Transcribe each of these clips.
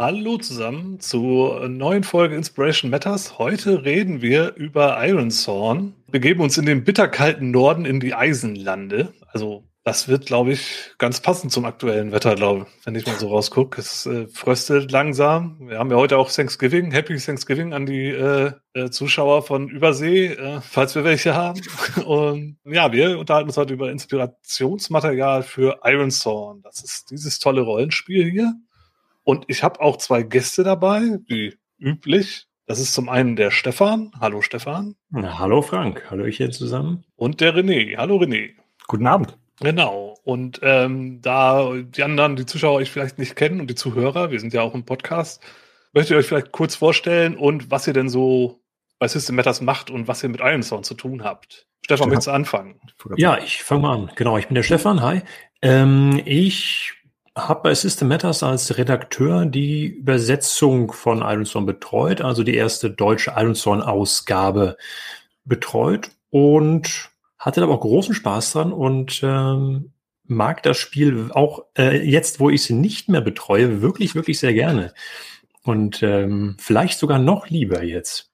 Hallo zusammen zur neuen Folge Inspiration Matters. Heute reden wir über Ironthorn. Wir geben uns in den bitterkalten Norden in die Eisenlande. Also das wird, glaube ich, ganz passend zum aktuellen Wetter, glaube ich, wenn ich mal so rausgucke. Es äh, fröstelt langsam. Wir haben ja heute auch Thanksgiving, Happy Thanksgiving an die äh, äh, Zuschauer von Übersee, äh, falls wir welche haben. Und ja, wir unterhalten uns heute über Inspirationsmaterial für Iron Thorn. Das ist dieses tolle Rollenspiel hier. Und ich habe auch zwei Gäste dabei, wie üblich. Das ist zum einen der Stefan. Hallo Stefan. Na, hallo Frank. Hallo ich hier zusammen. Und der René. Hallo René. Guten Abend. Genau. Und ähm, da die anderen, die Zuschauer euch vielleicht nicht kennen und die Zuhörer, wir sind ja auch im Podcast, möchtet ihr euch vielleicht kurz vorstellen und was ihr denn so bei System Matters macht und was ihr mit Ironstone zu tun habt. Stefan, möchtest du anfangen? Ja, ich fange mal an. Genau, ich bin der Stefan. Hi. Ähm, ich habe bei System Matters als Redakteur die Übersetzung von Ironstone betreut, also die erste deutsche Ironstone-Ausgabe betreut und hatte aber auch großen Spaß dran und ähm, mag das Spiel auch äh, jetzt, wo ich sie nicht mehr betreue, wirklich, wirklich sehr gerne. Und ähm, vielleicht sogar noch lieber jetzt.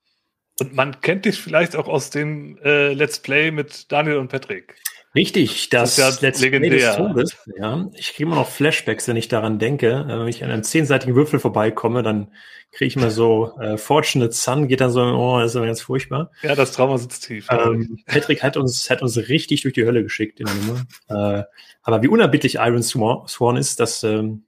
Und man kennt dich vielleicht auch aus dem äh, Let's Play mit Daniel und Patrick. Richtig, das, das Let's legendär. Des Todes. Ja, ich kriege immer noch Flashbacks, wenn ich daran denke. Äh, Wenn ich an einem zehnseitigen Würfel vorbeikomme, dann kriege ich immer so äh, Fortunate Sun, geht dann so, oh, das ist aber ganz furchtbar. Ja, das Trauma sitzt tief. Ähm, Patrick hat uns, hat uns richtig durch die Hölle geschickt in der Nummer. Äh, aber wie unerbittlich Iron Swan, Swan ist, das ähm,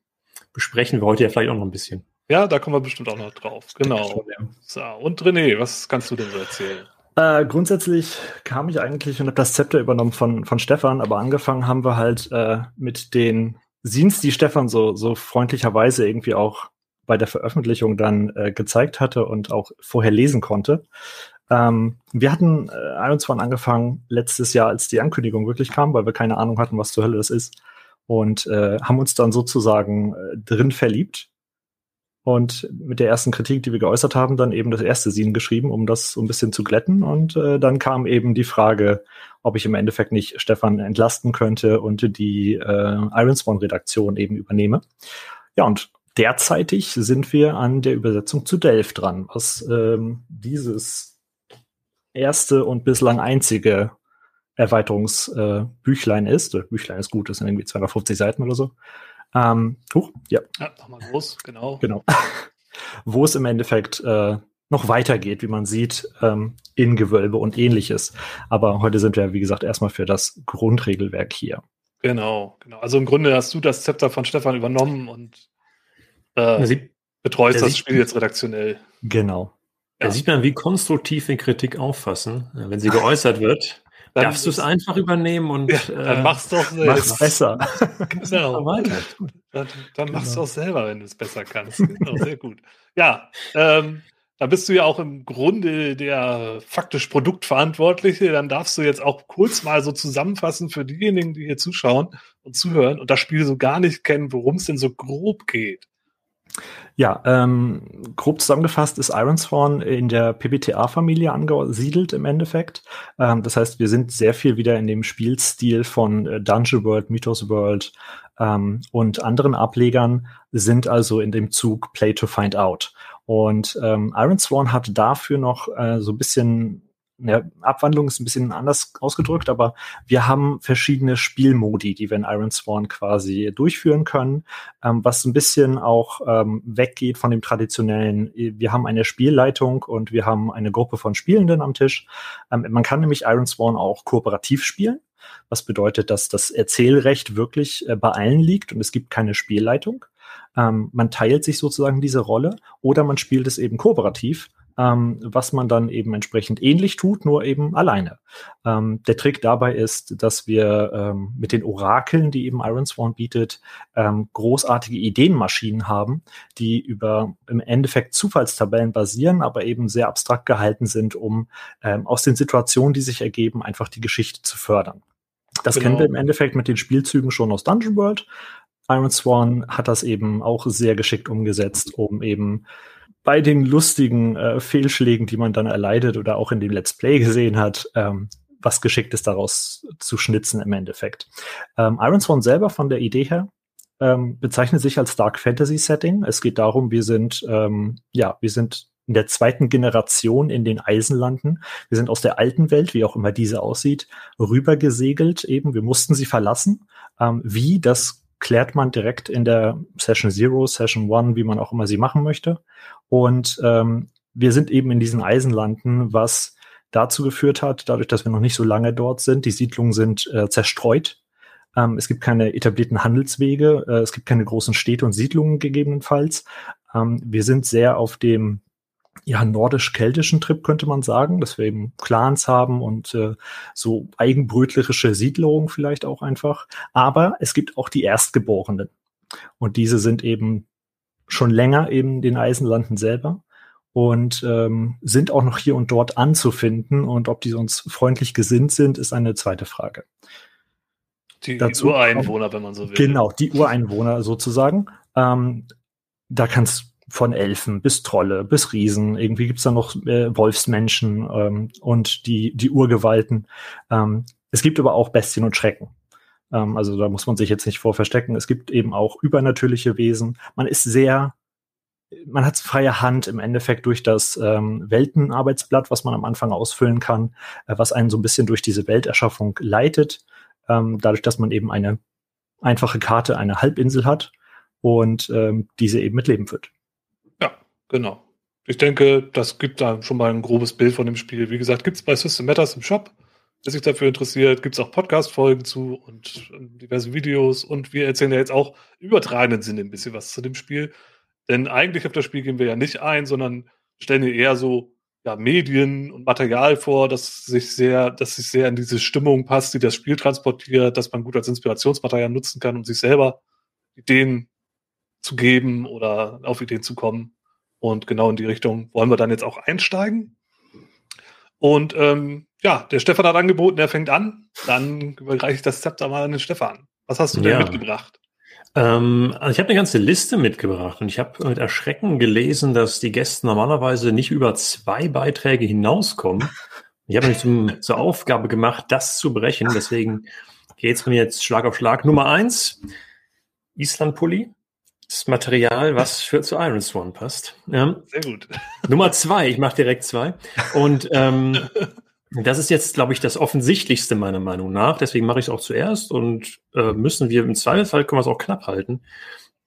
besprechen wir heute ja vielleicht auch noch ein bisschen. ja, da kommen wir bestimmt auch noch drauf. Genau. So, und René, was kannst du denn so erzählen? Äh, grundsätzlich kam ich eigentlich und habe das Zepter übernommen von, von Stefan, aber angefangen haben wir halt äh, mit den Scenes, die Stefan so, so freundlicherweise irgendwie auch bei der Veröffentlichung dann äh, gezeigt hatte und auch vorher lesen konnte. Ähm, wir hatten äh, 21 angefangen letztes Jahr, als die Ankündigung wirklich kam, weil wir keine Ahnung hatten, was zur Hölle das ist. Und äh, haben uns dann sozusagen äh, drin verliebt und mit der ersten Kritik, die wir geäußert haben, dann eben das erste Scene geschrieben, um das so ein bisschen zu glätten. Und äh, dann kam eben die Frage, ob ich im Endeffekt nicht Stefan entlasten könnte und die äh, Ironspawn-Redaktion eben übernehme. Ja, und derzeitig sind wir an der Übersetzung zu Delft dran, was ähm, dieses erste und bislang einzige Erweiterungsbüchlein äh, ist. Büchlein ist gut, das sind irgendwie 250 Seiten oder so. Ähm, huch, ja. Ja, nochmal groß, genau. Genau. Wo es im Endeffekt äh, noch weitergeht, wie man sieht, ähm, in Gewölbe und ähnliches. Aber heute sind wir, wie gesagt, erstmal für das Grundregelwerk hier. Genau, genau. Also im Grunde hast du das Zepter von Stefan übernommen und äh, sieht, betreust das Spiel jetzt redaktionell. Genau. da Ja. sieht man, wie konstruktiv wir Kritik auffassen. Ja, Wenn sie geäußert wird, Dann darfst du es einfach übernehmen und Ja, dann äh, mach's doch Mach's selbst. besser. Genau. Dann, dann machst du Genau. auch selber, wenn du es besser kannst. Genau, sehr gut. Ja, ähm, da bist du ja auch im Grunde der faktisch Produktverantwortliche. Dann darfst du jetzt auch kurz mal so zusammenfassen für diejenigen, die hier zuschauen und zuhören und das Spiel so gar nicht kennen, worum es denn so grob geht. Ja, ähm, grob zusammengefasst ist Ironsworn in der PBTA-Familie angesiedelt im Endeffekt. Ähm, das heißt, wir sind sehr viel wieder in dem Spielstil von äh, Dungeon World, Mythos World ähm, und anderen Ablegern, sind also in dem Zug Play to Find Out. Und ähm, Ironsworn hat dafür noch äh, so ein bisschen ja, Abwandlung ist ein bisschen anders ausgedrückt, aber wir haben verschiedene Spielmodi, die wir in Ironsworn quasi durchführen können ähm, was ein bisschen auch ähm, weggeht von dem traditionellen, wir haben eine Spielleitung und wir haben eine Gruppe von Spielenden am Tisch. Ähm, man kann nämlich Ironsworn auch kooperativ spielen, was bedeutet, dass das Erzählrecht wirklich äh, bei allen liegt und es gibt keine Spielleitung. Ähm, man teilt sich sozusagen diese Rolle oder man spielt es eben kooperativ, ähm, was man dann eben entsprechend ähnlich tut, nur eben alleine. Ähm, der Trick dabei ist, dass wir ähm, mit den Orakeln, die eben Ironsworn bietet, ähm, großartige Ideenmaschinen haben, die über im Endeffekt Zufallstabellen basieren, aber eben sehr abstrakt gehalten sind, um ähm, aus den Situationen, die sich ergeben, einfach die Geschichte zu fördern. Das Genau. kennen wir im Endeffekt mit den Spielzügen schon aus Dungeon World. Iron Swan hat das eben auch sehr geschickt umgesetzt, um eben bei den lustigen äh, Fehlschlägen, die man dann erleidet oder auch in dem Let's Play gesehen hat, ähm, was Geschicktes daraus zu schnitzen im Endeffekt. Ähm, Iron Swan selber von der Idee her ähm, bezeichnet sich als Dark Fantasy Setting. Es geht darum, wir sind, ähm, ja, wir sind in der zweiten Generation in den Eisenlanden. Wir sind aus der alten Welt, wie auch immer diese aussieht, rübergesegelt eben. Wir mussten sie verlassen. Ähm, wie, das klärt man direkt in der Session Zero, Session One, wie man auch immer sie machen möchte. Und ähm, wir sind eben in diesen Eisenlanden, was dazu geführt hat, dadurch, dass wir noch nicht so lange dort sind. Die Siedlungen sind äh, zerstreut. Ähm, es gibt keine etablierten Handelswege. Äh, es gibt keine großen Städte und Siedlungen gegebenenfalls. Ähm, wir sind sehr auf dem ja, nordisch-keltischen Trip, könnte man sagen, dass wir eben Clans haben und äh, so eigenbrötlerische Siedlungen vielleicht auch einfach. Aber es gibt auch die Erstgeborenen. Und diese sind eben schon länger eben den Eisenlanden selber und ähm, sind auch noch hier und dort anzufinden. Und ob die uns freundlich gesinnt sind, ist eine zweite Frage. Die, die Ureinwohner, wenn man so will. Genau, die Ureinwohner sozusagen. Ähm, da kannst von Elfen bis Trolle bis Riesen. Irgendwie gibt's da noch äh, Wolfsmenschen ähm, und die, die Urgewalten. Ähm, es gibt aber auch Bestien und Schrecken. Ähm, also da muss man sich jetzt nicht vor verstecken. Es gibt eben auch übernatürliche Wesen. Man ist sehr, man hat freie Hand im Endeffekt durch das ähm, Weltenarbeitsblatt, was man am Anfang ausfüllen kann, äh, was einen so ein bisschen durch diese Welterschaffung leitet. Ähm, dadurch, dass man eben eine einfache Karte, eine Halbinsel hat und ähm, diese eben mit Leben wird. Genau. Ich denke, das gibt da schon mal ein grobes Bild von dem Spiel. Wie gesagt, gibt es bei System Matters im Shop. Wer sich dafür interessiert, gibt es auch Podcast-Folgen zu und diverse Videos. Und wir erzählen ja jetzt auch übertragenen Sinne ein bisschen was zu dem Spiel. Denn eigentlich auf das Spiel gehen wir ja nicht ein, sondern stellen hier eher so ja, Medien und Material vor, das sich sehr, das sich sehr in diese Stimmung passt, die das Spiel transportiert, dass man gut als Inspirationsmaterial nutzen kann, um sich selber Ideen zu geben oder auf Ideen zu kommen. Und genau in die Richtung wollen wir dann jetzt auch einsteigen. Und ähm, ja, der Stefan hat angeboten, er fängt an. Dann überreiche ich das Zepter mal an den Stefan. Was hast du denn ja. mitgebracht? Ähm, also ich habe eine ganze Liste mitgebracht und ich habe mit Erschrecken gelesen, dass die Gäste normalerweise nicht über zwei Beiträge hinauskommen. Ich habe mich zum, zur Aufgabe gemacht, das zu brechen. Deswegen geht es mir jetzt Schlag auf Schlag. Nummer eins, Island-Pulli das Material, was für zu Iron Swan passt. Ja. Sehr gut. Nummer zwei, ich mache direkt zwei. Und ähm, das ist jetzt, glaube ich, das Offensichtlichste meiner Meinung nach. Deswegen mache ich es auch zuerst und äh, müssen wir im Zweifelsfall können wir es auch knapp halten.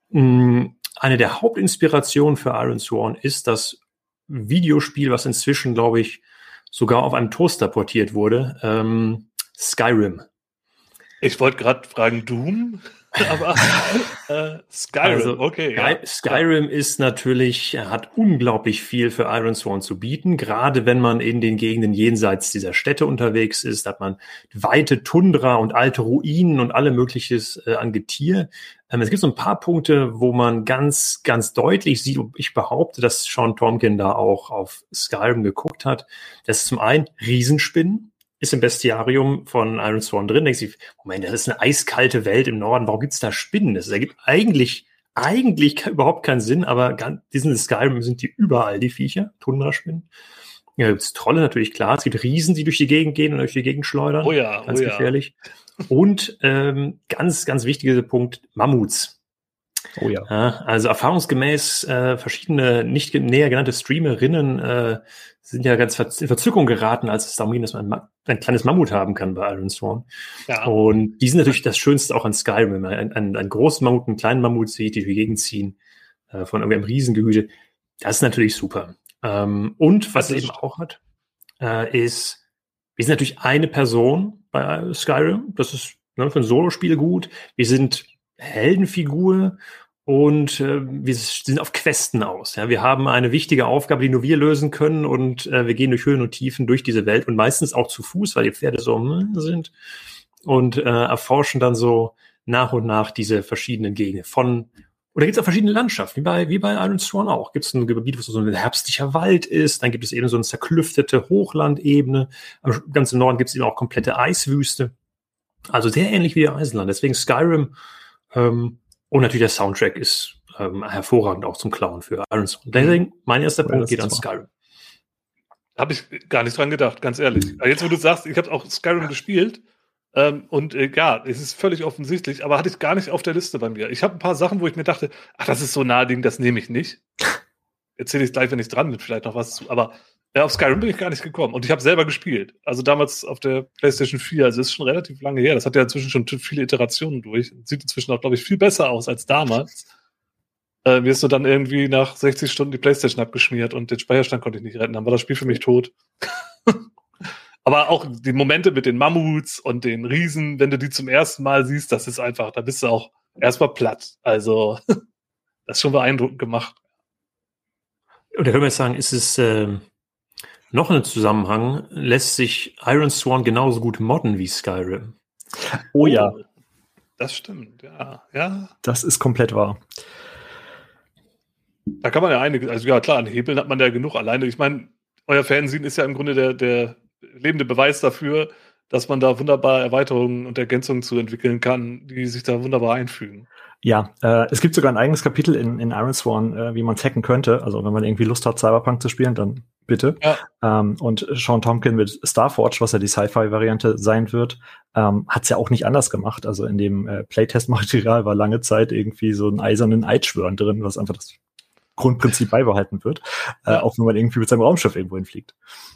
Mhm. Eine der Hauptinspirationen für Iron Swan ist das Videospiel, was inzwischen, glaube ich, sogar auf einem Toaster portiert wurde. Ähm, Skyrim. Ich wollte gerade fragen, Doom? Aber äh, Skyrim, also, okay. Ja. Skyrim ist natürlich, hat unglaublich viel für Iron Sworn zu bieten. Gerade wenn man in den Gegenden jenseits dieser Städte unterwegs ist, hat man weite Tundra und alte Ruinen und alle mögliches äh, an Getier. Ähm, es gibt so ein paar Punkte, wo man ganz, ganz deutlich sieht, und ich behaupte, dass Sean Tomkin da auch auf Skyrim geguckt hat. Das ist zum einen Riesenspinnen ist im Bestiarium von Iron Sworn drin, denkst du, Moment, das ist eine eiskalte Welt im Norden, warum gibt's da Spinnen? Das ergibt eigentlich, eigentlich überhaupt keinen Sinn, aber diesen Skyrim sind die überall, die Viecher, Tundra-Spinnen. Ja, gibt's Trolle natürlich, klar. Es gibt Riesen, die durch die Gegend gehen und durch die Gegend schleudern. Oh ja, ganz oh gefährlich. Ja. Und ähm, ganz, ganz wichtiger Punkt, Mammuts. Oh ja. also erfahrungsgemäß äh, verschiedene nicht näher genannte Streamerinnen äh, sind ja ganz in Verzückung geraten, als es darum ging, dass man ein kleines Mammut haben kann bei Iron Sworn. Ja. Und die sind natürlich das Schönste auch an Skyrim, wenn man einen, einen, einen großen Mammut, einen kleinen Mammut sieht, die durch die Gegend ziehen, äh, von irgendeinem Riesengehüte. Das ist natürlich super. Ähm, und was es eben auch hat, äh, ist, wir sind natürlich eine Person bei Skyrim. Das ist ne, für ein Solospiel gut. Wir sind Heldenfigur und äh, wir sind auf Questen aus. Ja? Wir haben eine wichtige Aufgabe, die nur wir lösen können und äh, wir gehen durch Höhen und Tiefen durch diese Welt und meistens auch zu Fuß, weil die Pferde so hm, sind und äh, erforschen dann so nach und nach diese verschiedenen Gegenden von oder gibt es auch verschiedene Landschaften, wie bei, wie bei Iron Sworn auch. Gibt es ein Gebiet, wo so ein herbstlicher Wald ist, dann gibt es eben so eine zerklüftete Hochlandebene. Am ganzen Norden gibt es eben auch komplette Eiswüste. Also sehr ähnlich wie der Eisenland. Deswegen Skyrim ähm, und natürlich der Soundtrack ist ähm, hervorragend auch zum Klauen für Iron Song. Deswegen, mein erster Punkt geht an Skyrim. Habe ich gar nicht dran gedacht, ganz ehrlich. Jetzt, wo du sagst, ich habe auch Skyrim gespielt, Ähm, und äh, ja, es ist völlig offensichtlich, aber hatte ich gar nicht auf der Liste bei mir. Ich habe ein paar Sachen, wo ich mir dachte, ach, das ist so naheliegend, das nehme ich nicht. Erzähle ich gleich, wenn ich dran bin, vielleicht noch was zu. Aber ja, auf Skyrim bin ich gar nicht gekommen. Und ich habe selber gespielt. Also damals auf der PlayStation 4. Also ist schon relativ lange her. Das hat ja inzwischen schon viele Iterationen durch. Sieht inzwischen auch, glaube ich, viel besser aus als damals. Äh, mir ist nur dann irgendwie nach 60 Stunden die PlayStation abgeschmiert und den Speicherstand konnte ich nicht retten. Dann war das Spiel für mich tot. Aber auch die Momente mit den Mammuts und den Riesen, wenn du die zum ersten Mal siehst, das ist einfach, da bist du auch erstmal platt. Also, das ist schon beeindruckend gemacht. Können wir jetzt sagen, ist es äh, noch ein Zusammenhang, lässt sich Iron Sworn genauso gut modden wie Skyrim? Oh ja. Das stimmt, ja. ja. Das ist komplett wahr. Da kann man ja einige, also ja klar, an Hebeln hat man ja genug alleine. Ich meine, euer Fernsehen ist ja im Grunde der, der lebende Beweis dafür, dass man da wunderbar Erweiterungen und Ergänzungen zu entwickeln kann, die sich da wunderbar einfügen. Ja, äh, es gibt sogar ein eigenes Kapitel in, in Iron Sworn, äh, wie man es hacken könnte. Also wenn man irgendwie Lust hat, Cyberpunk zu spielen, dann bitte. Ja. Ähm, und Sean Tompkin mit Starforge, was ja die Sci-Fi-Variante sein wird, ähm, hat es ja auch nicht anders gemacht. Also in dem äh, Playtest-Material war lange Zeit irgendwie so ein eisernen Eidschwören drin, was einfach das Grundprinzip beibehalten wird, äh, auch wenn man irgendwie mit seinem Raumschiff irgendwo hinfliegt.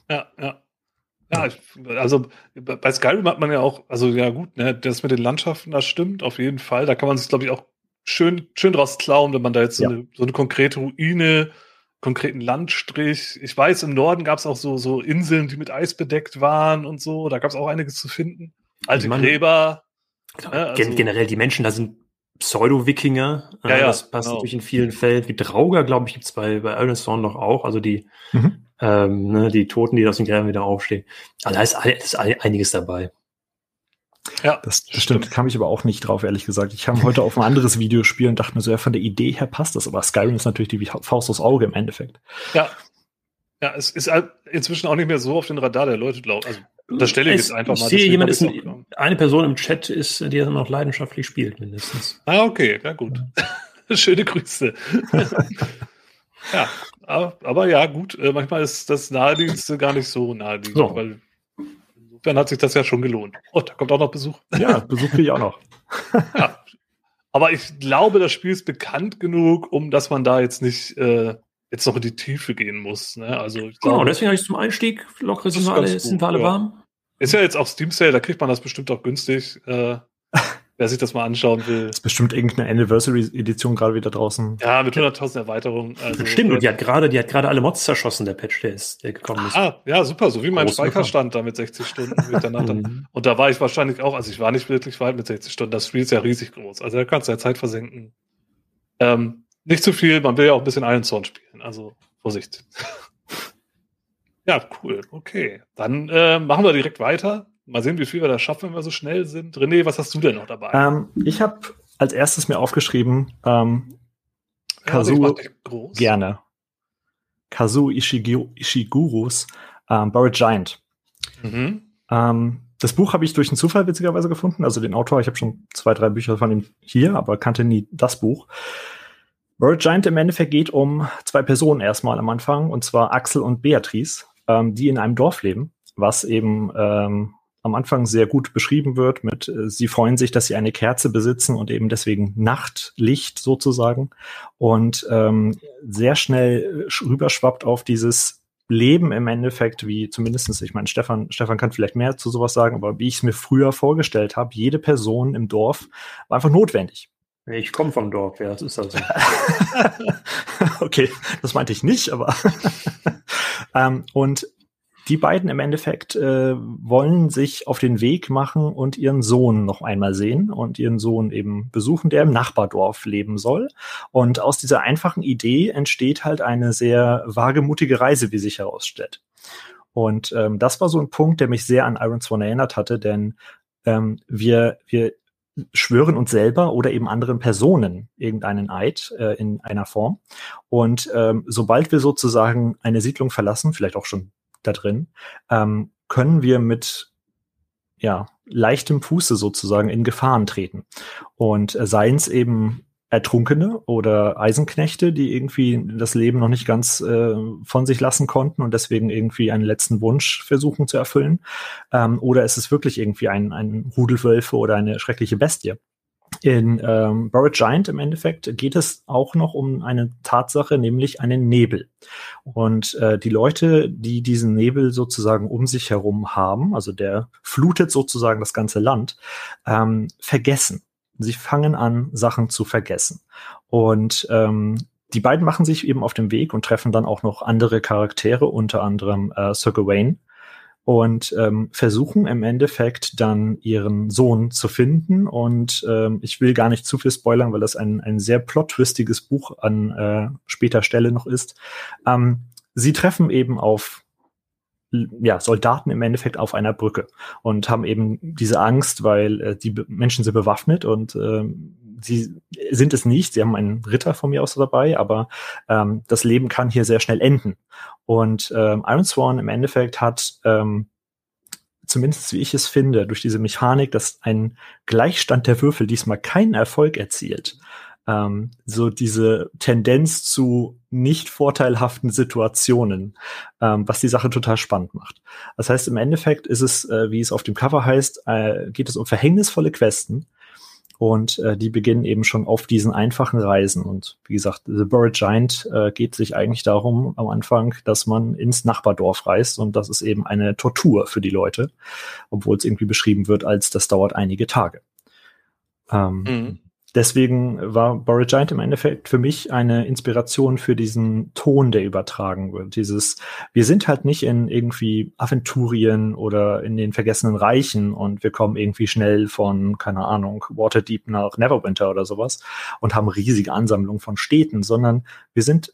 Ja, ja. Ja, also bei Skyrim hat man ja auch, also ja gut, ne, das mit den Landschaften, das stimmt auf jeden Fall. Da kann man sich, glaube ich, auch schön, schön draus klauen, wenn man da jetzt so, ja. eine, so eine konkrete Ruine, konkreten Landstrich. Ich weiß, im Norden gab es auch so, so Inseln, die mit Eis bedeckt waren und so. Da gab es auch einiges zu finden. Alte meine, Gräber. Genau, ne, also, generell, die Menschen da sind Pseudo-Wikinger. Ja, ja, das passt genau. natürlich in vielen Fällen. Wie Drauger, glaube ich, gibt's bei, bei Ironstone noch auch. Also die, mhm. ähm, ne, die Toten, die aus den Gräbern wieder aufstehen. Also da ist, ist einiges dabei. Ja, das, das stimmt. Kam ich aber auch nicht drauf, ehrlich gesagt. Ich kam heute auf ein anderes Videospiel und dachte mir so, ja, von der Idee her passt das. Aber Skyrim ist natürlich die Faust aufs Auge im Endeffekt. Ja. Ja, es ist halt inzwischen auch nicht mehr so auf den Radar der Leute, glaube also das stelle ich jetzt einfach mal. Ich sehe, jemand ist ein, eine Person im Chat ist, die dann noch leidenschaftlich spielt, mindestens. Ah, okay, ja gut. Schöne Grüße. ja, aber, aber, ja, gut. Äh, manchmal ist das Nahedienste gar nicht so naheliegend, so. weil insofern hat sich das ja schon gelohnt. Oh, da kommt auch noch Besuch. Ja, Besuch kriege ich auch noch. ja. Aber ich glaube, das Spiel ist bekannt genug, um dass man da jetzt nicht äh, jetzt noch in die Tiefe gehen muss. Ne? Also ich genau, glaube, deswegen habe ich zum Einstieg lockere sind wir alle, sind wir alle ja. warm. Ist ja jetzt auf Steam Sale, da kriegt man das bestimmt auch günstig. Äh, wer sich das mal anschauen will. Ist bestimmt irgendeine Anniversary-Edition gerade wieder draußen. Ja, mit 100.000 Erweiterungen. Also, Stimmt, und die hat gerade, die hat gerade alle Mods zerschossen, der Patch, der ist, der gekommen ist. Ah, ja, super, so wie mein Speicherstand da mit 60 Stunden. Mhm. und da war ich wahrscheinlich auch, also ich war nicht wirklich weit mit 60 Stunden, das Spiel ist ja riesig groß. Also da kannst du ja Zeit versenken. Ähm, nicht zu viel, man will ja auch ein bisschen Iron Zorn spielen, also Vorsicht. ja, cool, okay. Dann äh, machen wir direkt weiter Mal sehen, wie viel wir da schaffen, wenn wir so schnell sind. René, was hast du denn noch dabei? Ähm, ich habe als erstes mir aufgeschrieben, ähm, Kazuo, ja, gerne. Kazuo Ishigu, Ishigurus ähm, Buried Giant. Mhm. Ähm, das Buch habe ich durch einen Zufall witzigerweise gefunden. Also den Autor, ich habe schon zwei, drei Bücher von ihm hier, aber kannte nie das Buch. Buried Giant im Endeffekt geht um zwei Personen erstmal am Anfang, und zwar Axel und Beatrice, ähm, die in einem Dorf leben, was eben ähm, am Anfang sehr gut beschrieben wird mit, äh, sie freuen sich, dass sie eine Kerze besitzen und eben deswegen Nachtlicht sozusagen und ähm, sehr schnell äh, rüberschwappt auf dieses Leben im Endeffekt, wie zumindestens, ich meine, Stefan, Stefan kann vielleicht mehr zu sowas sagen, aber wie ich es mir früher vorgestellt habe, jede Person im Dorf war einfach notwendig. Ich komme vom Dorf, ja, das ist also. okay, das meinte ich nicht, aber. ähm, und die beiden im Endeffekt äh, wollen sich auf den Weg machen und ihren Sohn noch einmal sehen und ihren Sohn eben besuchen, der im Nachbardorf leben soll. Und aus dieser einfachen Idee entsteht halt eine sehr wagemutige Reise, wie sich herausstellt. Und ähm, das war so ein Punkt, der mich sehr an Iron Swan erinnert hatte, denn ähm, wir, wir schwören uns selber oder eben anderen Personen irgendeinen Eid äh, in einer Form. Und ähm, sobald wir sozusagen eine Siedlung verlassen, vielleicht auch schon da drin, ähm, können wir mit ja, leichtem Fuße sozusagen in Gefahren treten. Und äh, seien es eben Ertrunkene oder Eisenknechte, die irgendwie das Leben noch nicht ganz äh, von sich lassen konnten und deswegen irgendwie einen letzten Wunsch versuchen zu erfüllen? Ähm, oder ist es wirklich irgendwie ein, ein Rudelwölfe oder eine schreckliche Bestie? In ähm, Borrowed Giant im Endeffekt geht es auch noch um eine Tatsache, nämlich einen Nebel. Und äh, die Leute, die diesen Nebel sozusagen um sich herum haben, also der flutet sozusagen das ganze Land, ähm, vergessen Sie fangen an, Sachen zu vergessen. Und ähm, die beiden machen sich eben auf den Weg und treffen dann auch noch andere Charaktere, unter anderem äh, Sir Gawain, und ähm, versuchen im Endeffekt dann ihren Sohn zu finden. Und ähm, ich will gar nicht zu viel spoilern, weil das ein, ein sehr plot-twistiges Buch an äh, später Stelle noch ist. Ähm, sie treffen eben auf ja, Soldaten im Endeffekt auf einer Brücke und haben eben diese Angst, weil äh, die Menschen sind bewaffnet und äh, sie sind es nicht. Sie haben einen Ritter von mir aus dabei, aber ähm, das Leben kann hier sehr schnell enden. Und ähm, Iron Sworn im Endeffekt hat ähm, zumindest wie ich es finde, durch diese Mechanik, dass ein Gleichstand der Würfel diesmal keinen Erfolg erzielt, ähm, so diese Tendenz zu nicht vorteilhaften Situationen, ähm, was die Sache total spannend macht. Das heißt, im Endeffekt ist es, äh, wie es auf dem Cover heißt, äh, geht es um verhängnisvolle Questen. Und äh, die beginnen eben schon auf diesen einfachen Reisen. Und wie gesagt, The Buried Giant äh, geht sich eigentlich darum am Anfang, dass man ins Nachbardorf reist. Und das ist eben eine Tortur für die Leute, obwohl es irgendwie beschrieben wird, als das dauert einige Tage. Ähm, mhm deswegen war Boris Giant im Endeffekt für mich eine Inspiration für diesen Ton, der übertragen wird. Dieses, wir sind halt nicht in irgendwie Aventurien oder in den vergessenen Reichen und wir kommen irgendwie schnell von, keine Ahnung, Waterdeep nach Neverwinter oder sowas und haben riesige Ansammlungen von Städten, sondern wir sind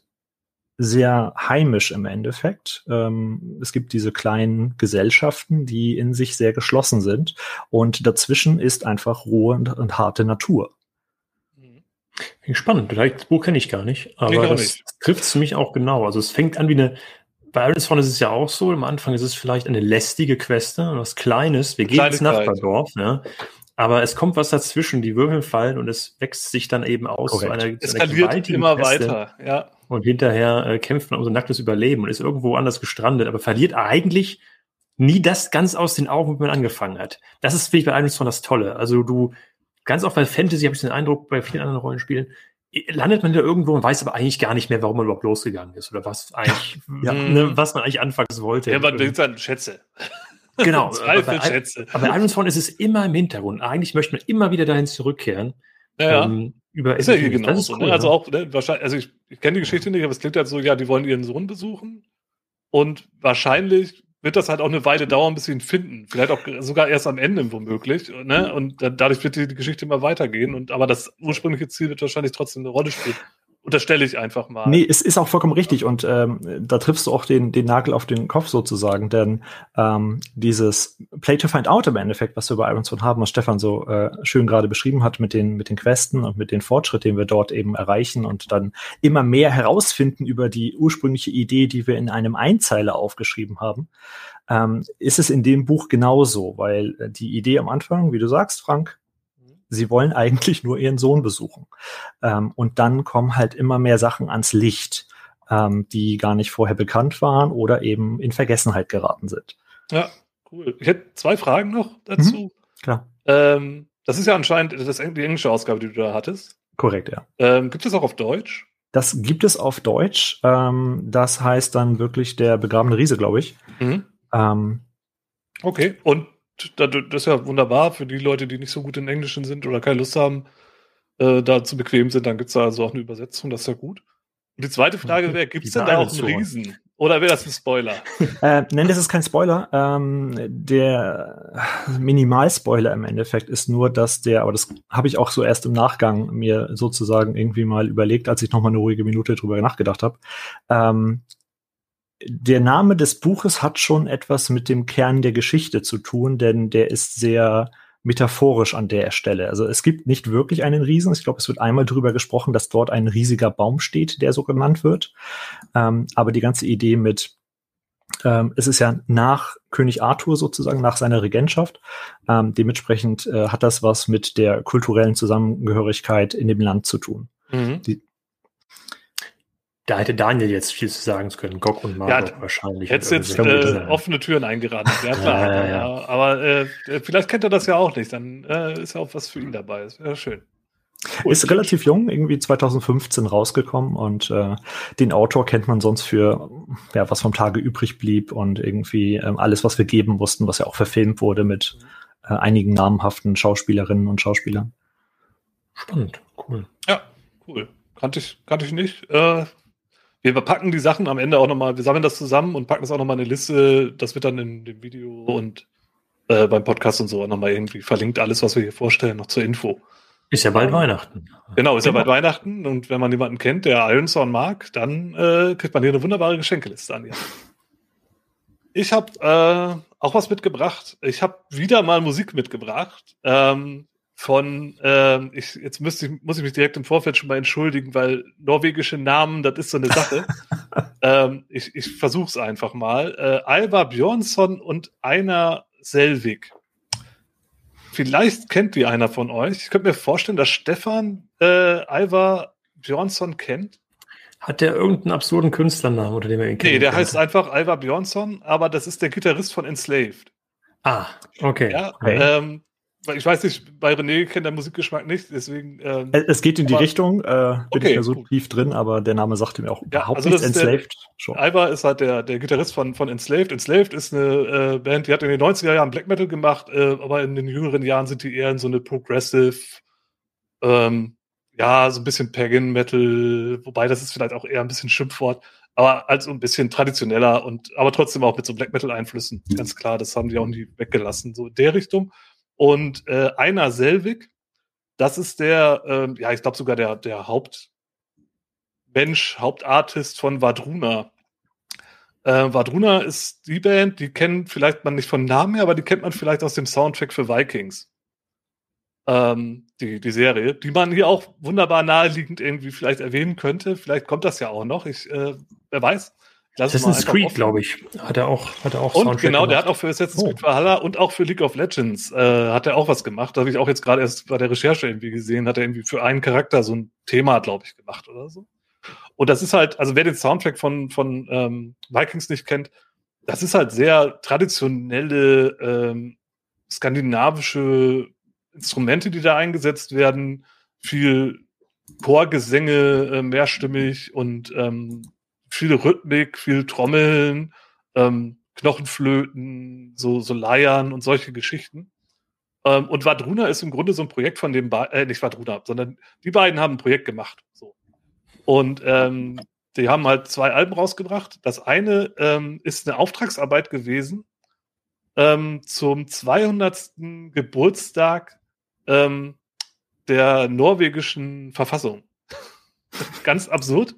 sehr heimisch im Endeffekt. Ähm, es gibt diese kleinen Gesellschaften, die in sich sehr geschlossen sind und dazwischen ist einfach rohe und, und harte Natur. Spannend, das Buch kenne ich gar nicht, aber das trifft es mich auch genau. Also es fängt an wie eine, bei Iris ist es ja auch so, am Anfang ist es vielleicht eine lästige Queste, was Kleines, wir gehen ins Nachbardorf, ja. Aber es kommt was dazwischen, die Würfel fallen und es wächst sich dann eben aus Korrekt. zu einer, zu Eskaliert immer Queste. weiter, ja. Und hinterher äh, kämpft man um so ein nacktes Überleben und ist irgendwo anders gestrandet, aber verliert eigentlich nie das ganz aus den Augen, wie man angefangen hat. Das ist, finde ich, bei Iris das Tolle. Also du, ganz oft bei Fantasy habe ich den Eindruck, bei vielen anderen Rollenspielen, landet man da irgendwo und weiß aber eigentlich gar nicht mehr, warum man überhaupt losgegangen ist oder was eigentlich, ja. ne, was man eigentlich anfangs wollte. Ja, man denkt an Schätze. Genau. aber, bei, Schätze. aber bei Iron's ist es immer im Hintergrund. Eigentlich möchte man immer wieder dahin zurückkehren. Ja, ähm, über ist ja hier genauso. Ne? Cool, ne? Also auch, ne, wahrscheinlich, also ich, ich kenne die Geschichte nicht, aber es klingt halt so, ja, die wollen ihren Sohn besuchen und wahrscheinlich wird das halt auch eine Weile dauern, bis sie ihn finden. Vielleicht auch sogar erst am Ende womöglich. Ne? Und dadurch wird die, die Geschichte immer weitergehen. Und aber das ursprüngliche Ziel wird wahrscheinlich trotzdem eine Rolle spielen. Unterstelle ich einfach mal. Nee, es ist auch vollkommen richtig und ähm, da triffst du auch den, den Nagel auf den Kopf sozusagen, denn ähm, dieses Play to Find Out im Endeffekt, was wir bei Ironstone haben, was Stefan so äh, schön gerade beschrieben hat mit den, mit den Questen und mit den Fortschritten, den wir dort eben erreichen und dann immer mehr herausfinden über die ursprüngliche Idee, die wir in einem Einzeiler aufgeschrieben haben, ähm, ist es in dem Buch genauso, weil äh, die Idee am Anfang, wie du sagst, Frank, sie wollen eigentlich nur ihren Sohn besuchen. Ähm, und dann kommen halt immer mehr Sachen ans Licht, ähm, die gar nicht vorher bekannt waren oder eben in Vergessenheit geraten sind. Ja, cool. Ich hätte zwei Fragen noch dazu. Mhm, klar. Ähm, das ist ja anscheinend das, die englische Ausgabe, die du da hattest. Korrekt, ja. Ähm, gibt es auch auf Deutsch? Das gibt es auf Deutsch. Ähm, das heißt dann wirklich der begrabene Riese, glaube ich. Mhm. Ähm, okay, und das ist ja wunderbar für die Leute, die nicht so gut in Englischen sind oder keine Lust haben, äh, da zu bequem sind. Dann gibt es da also auch eine Übersetzung, das ist ja gut. Und die zweite Frage wäre, gibt es denn da auch einen Riesen? Oder wäre das ein Spoiler? äh, nein, das ist kein Spoiler. Ähm, der Minimalspoiler im Endeffekt ist nur, dass der, aber das habe ich auch so erst im Nachgang mir sozusagen irgendwie mal überlegt, als ich noch mal eine ruhige Minute drüber nachgedacht habe. Ähm, der Name des Buches hat schon etwas mit dem Kern der Geschichte zu tun, denn der ist sehr metaphorisch an der Stelle. Also es gibt nicht wirklich einen Riesen. Ich glaube, es wird einmal darüber gesprochen, dass dort ein riesiger Baum steht, der so genannt wird. Ähm, aber die ganze Idee mit, ähm, es ist ja nach König Arthur sozusagen, nach seiner Regentschaft. Ähm, dementsprechend äh, hat das was mit der kulturellen Zusammengehörigkeit in dem Land zu tun. Mhm. Die, da hätte Daniel jetzt viel zu sagen können. Gok und Margot ja, wahrscheinlich. Hättest jetzt äh, offene Türen eingeraten. Ja, klar. ja, ja, aber äh, vielleicht kennt er das ja auch nicht. Dann äh, ist ja auch was für ihn dabei. Das wäre schön. Cool. Ist relativ jung, irgendwie 2015 rausgekommen und äh, den Autor kennt man sonst für ja, was vom Tage übrig blieb und irgendwie ähm, alles, was wir geben mussten, was ja auch verfilmt wurde mit äh, einigen namhaften Schauspielerinnen und Schauspielern. Spannend, cool. Ja, cool. Kannte ich, kannte ich nicht. Äh, wir packen die Sachen am Ende auch nochmal, wir sammeln das zusammen und packen das auch nochmal in eine Liste. Das wird dann in dem Video und äh, beim Podcast und so nochmal irgendwie verlinkt, alles, was wir hier vorstellen, noch zur Info. Ist ja bald Weihnachten. Genau, ist ja bald Weihnachten und wenn man jemanden kennt, der Ironstone mag, dann äh, kriegt man hier eine wunderbare Geschenkeliste an. Ja. Ich habe äh, auch was mitgebracht. Ich habe wieder mal Musik mitgebracht. Ähm, von, ähm, ich, jetzt müsste ich, muss ich mich direkt im Vorfeld schon mal entschuldigen, weil norwegische Namen, das ist so eine Sache. ähm, ich ich versuche es einfach mal. Äh, Alva Björnsson und Einar Selvig. Vielleicht kennt die einer von euch. Ich könnte mir vorstellen, dass Stefan äh, Alva Björnsson kennt. Hat der irgendeinen absurden Künstlernamen, oder den wir ihn kennen? Nee, der heißt einfach Alva Björnsson, aber das ist der Gitarrist von Enslaved. Ah, okay. Ja, okay. Ähm, ich weiß nicht, bei René kennt der Musikgeschmack nicht, deswegen. Ähm, es geht in die Richtung, äh, bin okay, ich ja so tief drin, aber der Name sagte mir auch überhaupt ja, also nichts. Enslaved schon. Alba ist halt der, der Gitarrist von, von Enslaved. Enslaved ist eine äh, Band, die hat in den 90er Jahren Black Metal gemacht, äh, aber in den jüngeren Jahren sind die eher in so eine Progressive, ähm, ja, so ein bisschen Pagan Metal, wobei das ist vielleicht auch eher ein bisschen Schimpfwort, aber also ein bisschen traditioneller und aber trotzdem auch mit so Black Metal Einflüssen. Ganz klar, das haben die auch nie weggelassen, so in der Richtung. Und äh, Einer Selvig, das ist der, äh, ja, ich glaube sogar der, der Hauptmensch, Hauptartist von Vadruna. Äh, Vadruna ist die Band, die kennt vielleicht man nicht von Namen her, aber die kennt man vielleicht aus dem Soundtrack für Vikings. Ähm, die, die Serie, die man hier auch wunderbar naheliegend irgendwie vielleicht erwähnen könnte. Vielleicht kommt das ja auch noch. Ich, äh, wer weiß. Lass Assassin's Creed, glaube ich, hat er auch, hat er auch Und Soundtrack genau, gemacht. der hat auch für Assassin's oh. Creed Valhalla und auch für League of Legends äh, hat er auch was gemacht. Da habe ich auch jetzt gerade erst bei der Recherche irgendwie gesehen, hat er irgendwie für einen Charakter so ein Thema, glaube ich, gemacht oder so. Und das ist halt, also wer den Soundtrack von, von ähm, Vikings nicht kennt, das ist halt sehr traditionelle ähm, skandinavische Instrumente, die da eingesetzt werden. Viel Chorgesänge, äh, mehrstimmig und ähm, viel Rhythmik, viel Trommeln, ähm, Knochenflöten, so, so Leiern und solche Geschichten. Ähm, und Vadruna ist im Grunde so ein Projekt von dem, ba äh, nicht Vadruna, sondern die beiden haben ein Projekt gemacht. So. Und ähm, die haben halt zwei Alben rausgebracht. Das eine ähm, ist eine Auftragsarbeit gewesen ähm, zum 200. Geburtstag ähm, der norwegischen Verfassung. Ganz absurd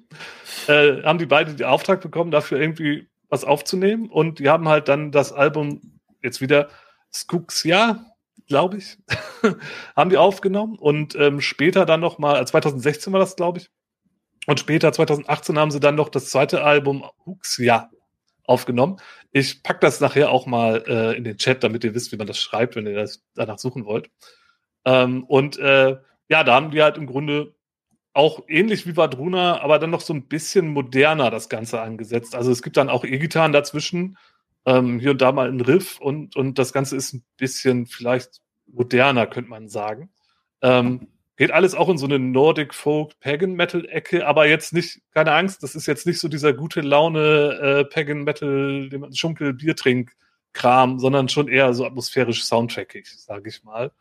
äh, haben die beide den Auftrag bekommen, dafür irgendwie was aufzunehmen. Und die haben halt dann das Album jetzt wieder Skuxia, glaube ich, haben die aufgenommen. Und ähm, später dann noch mal, 2016 äh, war das, glaube ich. Und später, 2018, haben sie dann noch das zweite Album Huxia aufgenommen. Ich pack das nachher auch mal äh, in den Chat, damit ihr wisst, wie man das schreibt, wenn ihr das danach suchen wollt. Ähm, und äh, ja, da haben die halt im Grunde auch ähnlich wie Vadruna, aber dann noch so ein bisschen moderner das Ganze angesetzt. Also es gibt dann auch E-Gitarren dazwischen, ähm, hier und da mal ein Riff und, und das Ganze ist ein bisschen vielleicht moderner, könnte man sagen. Ähm, geht alles auch in so eine Nordic Folk Pagan Metal Ecke, aber jetzt nicht, keine Angst, das ist jetzt nicht so dieser gute Laune äh, Pagan Metal, Schunkel Bier trinkt Kram, sondern schon eher so atmosphärisch soundtrackig, sage ich mal.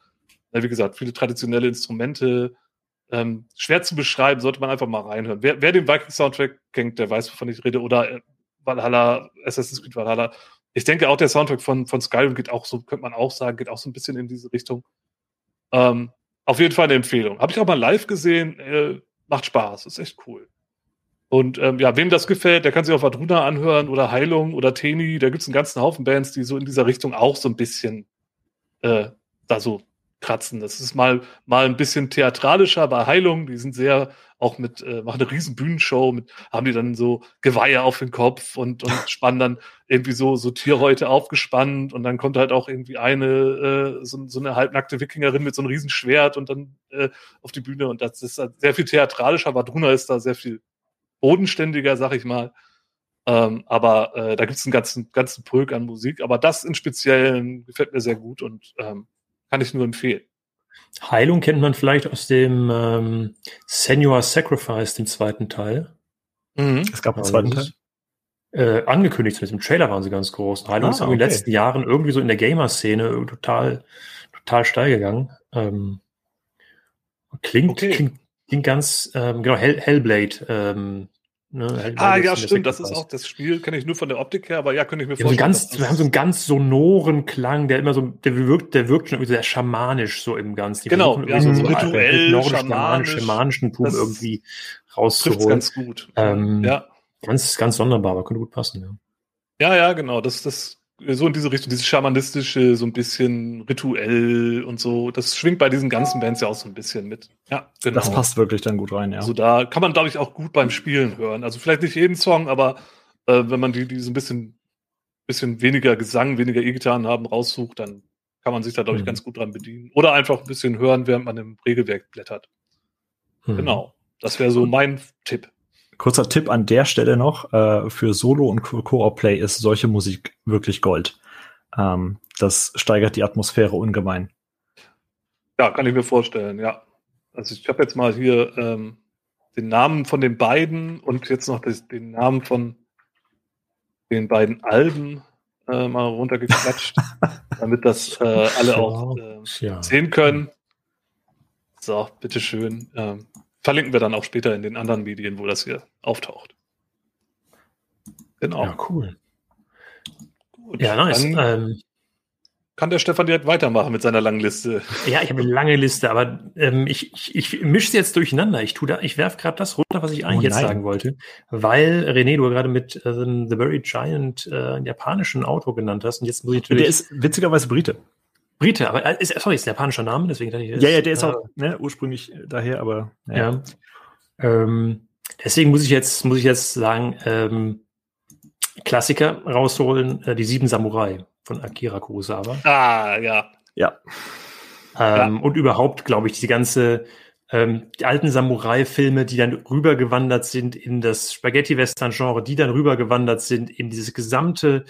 Ja, wie gesagt, viele traditionelle Instrumente, ähm, schwer zu beschreiben, sollte man einfach mal reinhören. Wer, wer den Viking-Soundtrack kennt, der weiß, wovon ich rede. Oder äh, Valhalla, Assassin's Creed Valhalla. Ich denke auch der Soundtrack von, von Skyrim geht auch so, könnte man auch sagen, geht auch so ein bisschen in diese Richtung. Ähm, auf jeden Fall eine Empfehlung. Habe ich auch mal live gesehen. Äh, macht Spaß, ist echt cool. Und ähm, ja, wem das gefällt, der kann sich auch Vadruna anhören oder Heilung oder Teni. Da gibt es einen ganzen Haufen Bands, die so in dieser Richtung auch so ein bisschen äh, da so kratzen. Das ist mal, mal ein bisschen theatralischer bei Heilung. Die sind sehr auch mit, äh, machen eine riesen Bühnenshow, mit, haben die dann so Geweihe auf den Kopf und, und spannen dann irgendwie so, so Tierhäute aufgespannt und dann kommt halt auch irgendwie eine, äh, so, so eine halbnackte Wikingerin mit so einem riesen Schwert und dann äh, auf die Bühne und das ist halt sehr viel theatralischer, aber Druna ist da sehr viel bodenständiger, sag ich mal. Ähm, aber äh, da gibt es einen ganzen, ganzen Pulk an Musik. Aber das in Speziellen gefällt mir sehr gut und ähm, kann ich nur empfehlen. Heilung kennt man vielleicht aus dem ähm, Senior Sacrifice, dem zweiten Teil. Mhm. Es gab einen zweiten Teil. Äh, angekündigt, zumindest im Trailer waren sie ganz groß. Heilung ah, ist in den letzten Jahren irgendwie so in der Gamer-Szene total, total steil gegangen. Ähm, klingt, okay. klingt, klingt ganz, ähm, genau, Hell, Hellblade ähm, Ne, ah, ja, stimmt. Das ist auch das Spiel, kenne ich nur von der Optik her, aber ja, könnte ich mir vorstellen. Ganz, wir haben so einen ganz sonoren Klang, der immer so, der wirkt, der wirkt schon sehr schamanisch so im Ganzen. genau, ja, so, so rituell, schamanisch, schamanischen Tum irgendwie rauszuholen. ganz gut. Ähm, ja. Ganz, ganz sonderbar, aber könnte gut passen, ja. Ja, ja, genau. Das, das so in diese Richtung, dieses schamanistische, so ein bisschen rituell und so. Das schwingt bei diesen ganzen Bands ja auch so ein bisschen mit. Ja, genau. Das passt wirklich dann gut rein, ja. Also da kann man, glaube ich, auch gut beim Spielen hören. Also vielleicht nicht jeden Song, aber äh, wenn man die, die so ein bisschen, bisschen weniger Gesang, weniger E-Gitarren haben, raussucht, dann kann man sich da, glaube ich, mhm. ganz gut dran bedienen. Oder einfach ein bisschen hören, während man im Regelwerk blättert. Mhm. Genau. Das wäre so mein Tipp. Kurzer Tipp an der Stelle noch, äh, für Solo- und Co-op-Play ist solche Musik wirklich Gold. Ähm, das steigert die Atmosphäre ungemein. Ja, kann ich mir vorstellen, ja. Also ich habe jetzt mal hier ähm, den Namen von den beiden und jetzt noch das, den Namen von den beiden Alben äh, mal runtergeklatscht, damit das äh, alle auch äh, ja. sehen können. So, bitteschön. Ähm, verlinken wir dann auch später in den anderen Medien, wo das hier auftaucht. Genau. Ja, cool. Gut, ja, nice. Ähm, kann der Stefan direkt weitermachen mit seiner langen Liste? Ja, ich habe eine lange Liste, aber ähm, ich, ich, ich mische sie jetzt durcheinander. Ich tu da, ich werfe gerade das runter, was ich eigentlich oh jetzt sagen wollte, weil René, du gerade mit äh, The Very Giant äh, japanischen Auto genannt hast und jetzt muss ich natürlich. Der ist witzigerweise Brite. Brite, aber äh, ist, sorry, ist ein japanischer Name, deswegen dachte ich. Ist, ja, ja, der ist äh, auch ne, ursprünglich daher, aber ja. ja. Ähm, deswegen muss ich jetzt, muss ich jetzt sagen, ähm, Klassiker rausholen, äh, die Sieben Samurai von Akira Kurosawa. Ah, ja. Ja. Ähm, ja. Und überhaupt, glaube ich, die ganze ähm, die alten Samurai-Filme, die dann rübergewandert sind in das Spaghetti-Western-Genre, die dann rübergewandert sind in dieses gesamte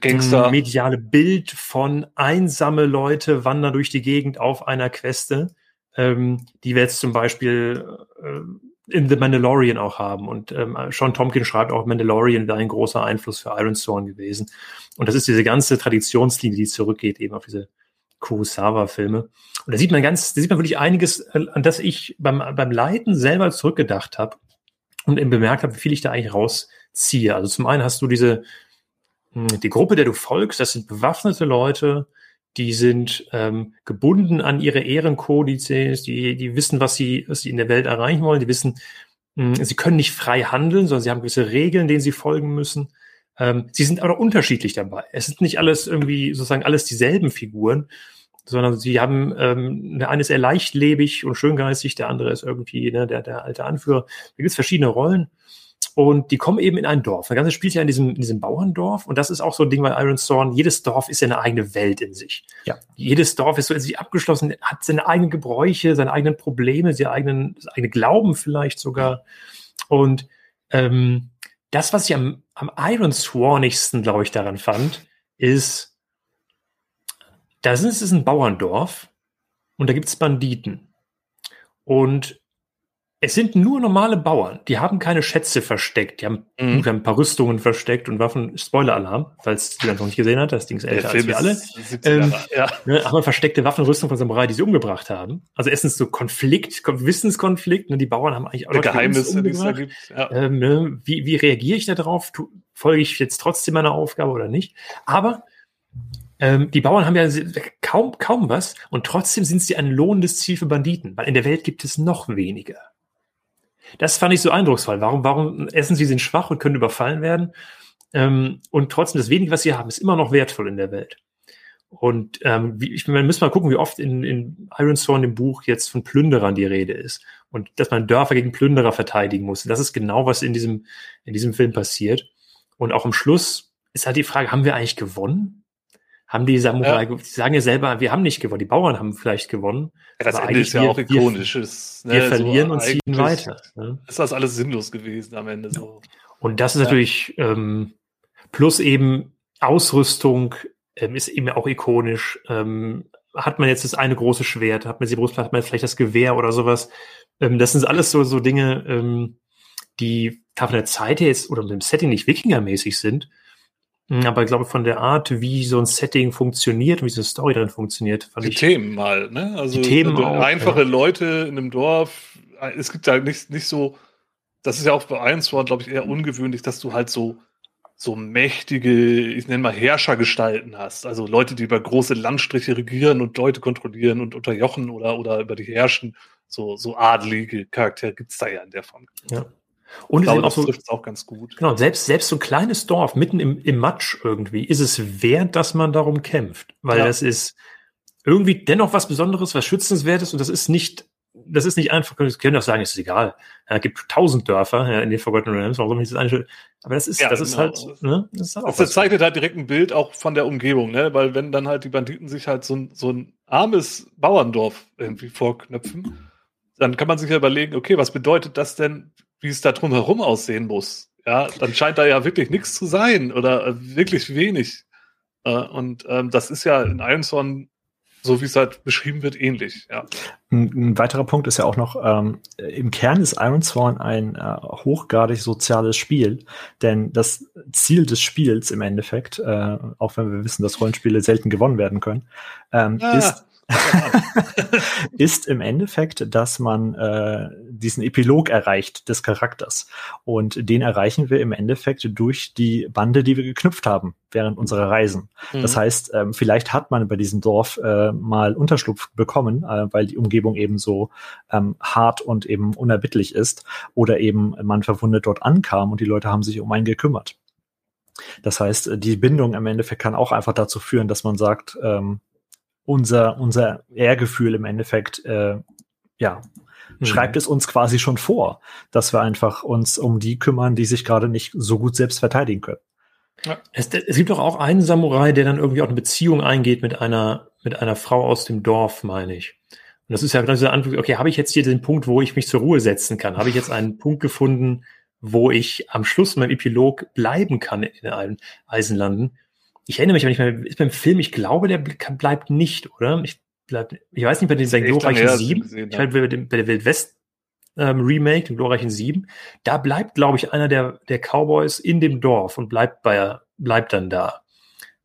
Gangster. mediale Bild von einsame Leute wandern durch die Gegend auf einer Queste, ähm, die wir jetzt zum Beispiel äh, in The Mandalorian auch haben. Und ähm, Sean Tompkins schreibt auch, Mandalorian wäre ein großer Einfluss für Iron Ironstone gewesen. Und das ist diese ganze Traditionslinie, die zurückgeht eben auf diese Kurosawa-Filme. Und da sieht man ganz, da sieht man wirklich einiges, äh, an das ich beim, beim Leiten selber zurückgedacht habe und eben bemerkt habe, wie viel ich da eigentlich rausziehe. Also zum einen hast du diese die Gruppe, der du folgst, das sind bewaffnete Leute, die sind ähm, gebunden an ihre Ehrenkodizes, die, die wissen, was sie, was sie in der Welt erreichen wollen, die wissen, hm, sie können nicht frei handeln, sondern sie haben gewisse Regeln, denen sie folgen müssen. Ähm, sie sind aber unterschiedlich dabei. Es sind nicht alles irgendwie sozusagen alles dieselben Figuren, sondern sie haben, ähm, der eine ist eher leichtlebig und schöngeistig, der andere ist irgendwie ne, der, der alte Anführer. Da gibt es verschiedene Rollen. Und die kommen eben in ein Dorf. Das Ganze spielt ja in diesem, in diesem Bauerndorf. Und das ist auch so ein Ding bei Iron Thorn. Jedes Dorf ist ja eine eigene Welt in sich. Ja. Jedes Dorf ist so in sich abgeschlossen, hat seine eigenen Gebräuche, seine eigenen Probleme, seine eigenen, seine eigene Glauben vielleicht sogar. Und ähm, das, was ich am, am Iron Swornigsten, glaube ich, daran fand, ist, da ist es ein Bauerndorf und da gibt es Banditen. Und es sind nur normale Bauern. Die haben keine Schätze versteckt. Die haben, mhm. haben ein paar Rüstungen versteckt und Waffen. Spoiler-Alarm, falls die noch nicht gesehen hat. Das Ding ist älter als wir alle. Ähm, ja. ne, aber versteckte Waffenrüstung von Samurai, die sie umgebracht haben. Also erstens so Konflikt, Wissenskonflikt. Ne, die Bauern haben eigentlich auch Geheimnisse, die es da gibt. Ja. Ähm, ne, wie, wie reagiere ich darauf? Folge ich jetzt trotzdem meiner Aufgabe oder nicht? Aber ähm, die Bauern haben ja kaum, kaum was und trotzdem sind sie ein lohnendes Ziel für Banditen, weil in der Welt gibt es noch weniger. Das fand ich so eindrucksvoll. Warum, warum essen sie sind schwach und können überfallen werden? Ähm, und trotzdem das wenige, was sie haben, ist immer noch wertvoll in der Welt. Und ähm, wie, ich, man müssen mal gucken, wie oft in, in Iron Sworn im Buch jetzt von Plünderern die Rede ist. Und dass man Dörfer gegen Plünderer verteidigen muss. Das ist genau, was in diesem, in diesem Film passiert. Und auch am Schluss ist halt die Frage, haben wir eigentlich gewonnen? Haben die Samurai, ja. die sagen ja selber, wir haben nicht gewonnen, die Bauern haben vielleicht gewonnen. Ja, das Ende ist ja wir, auch ikonisch. Wir, ne? wir verlieren so und ziehen weiter. Ne? Ist das alles sinnlos gewesen am Ende so. Und das ist ja. natürlich ähm, plus eben Ausrüstung ähm, ist eben auch ikonisch. Ähm, hat man jetzt das eine große Schwert, hat man die Brustplatte, hat man vielleicht das Gewehr oder sowas. Ähm, das sind alles so, so Dinge, ähm, die von der Zeit her jetzt oder mit dem Setting nicht Wikinger-mäßig sind. Hm, aber ich glaube, von der Art, wie so ein Setting funktioniert und wie so eine Story drin funktioniert, fand die ich. Themen mal, ne? Also die Themen auch, einfache ja. Leute in einem Dorf. Es gibt da nicht, nicht so, das ist ja auch bei Ironsworn, glaube ich, eher ungewöhnlich, dass du halt so so mächtige, ich nenne mal Herrschergestalten hast. Also Leute, die über große Landstriche regieren und Leute kontrollieren und unterjochen oder, oder über die herrschen. So, so adlige Charaktere gibt es da ja in der Form. Ja. Und ich glaube, das so, trifft es auch ganz gut. Genau, selbst, selbst so ein kleines Dorf mitten im, im Matsch irgendwie ist es wert, dass man darum kämpft. Weil ja. das ist irgendwie dennoch was Besonderes, was Schützenswertes und das ist nicht das ist nicht einfach, wir können auch sagen, es ist egal. Ja, es gibt tausend Dörfer ja, in den Forgotten Realms, warum nicht das eine Aber das ist, ja, das ist genau. halt, ne? Das, ist halt auch das zeichnet halt direkt ein Bild auch von der Umgebung, ne? Weil wenn dann halt die Banditen sich halt so ein, so ein armes Bauerndorf irgendwie vorknöpfen, dann kann man sich ja überlegen, okay, was bedeutet das denn, wie es da drumherum aussehen muss? Ja, dann scheint da ja wirklich nichts zu sein oder äh, wirklich wenig. Äh, und ähm, das ist ja in Ironsorn so wie es halt beschrieben wird, ähnlich. Ja. Ein, weiterer Punkt ist ja auch noch, ähm, im Kern ist Iron Sworn ein äh, hochgradig soziales Spiel, denn das Ziel des Spiels im Endeffekt, äh, auch wenn wir wissen, dass Rollenspiele selten gewonnen werden können, ähm, ah. ist ist im Endeffekt, dass man äh, diesen Epilog erreicht des Charakters. Und den erreichen wir im Endeffekt durch die Bande, die wir geknüpft haben während unserer Reisen. Mhm. Das heißt, ähm, vielleicht hat man bei diesem Dorf äh, mal Unterschlupf bekommen, äh, weil die Umgebung eben so ähm, hart und eben unerbittlich ist. Oder eben man verwundet dort ankam und die Leute haben sich um einen gekümmert. Das heißt, die Bindung im Endeffekt kann auch einfach dazu führen, dass man sagt, ähm, unser, unser Ehrgefühl im Endeffekt, äh, ja, mhm. schreibt es uns quasi schon vor, dass wir einfach uns um die kümmern, die sich gerade nicht so gut selbst verteidigen können. Ja. Es, es, gibt doch auch einen Samurai, der dann irgendwie auch eine Beziehung eingeht mit einer, mit einer Frau aus dem Dorf, meine ich. Und das ist ja genau dieser Antwort, okay, habe ich jetzt hier den Punkt, wo ich mich zur Ruhe setzen kann? Habe ich jetzt einen Punkt gefunden, wo ich am Schluss meinem Epilog bleiben kann in allen Eisenlanden? Ich erinnere mich aber nicht mehr, ist beim Film, ich glaube, der bleibt nicht, oder? Ich, bleib, ich weiß nicht, bei den glorreichen Sieben, gesehen, ich meine, bei, bei der Wildwest ähm, Remake, dem glorreichen Sieben, da bleibt, glaube ich, einer der, der Cowboys in dem Dorf und bleibt bei, bleibt dann da.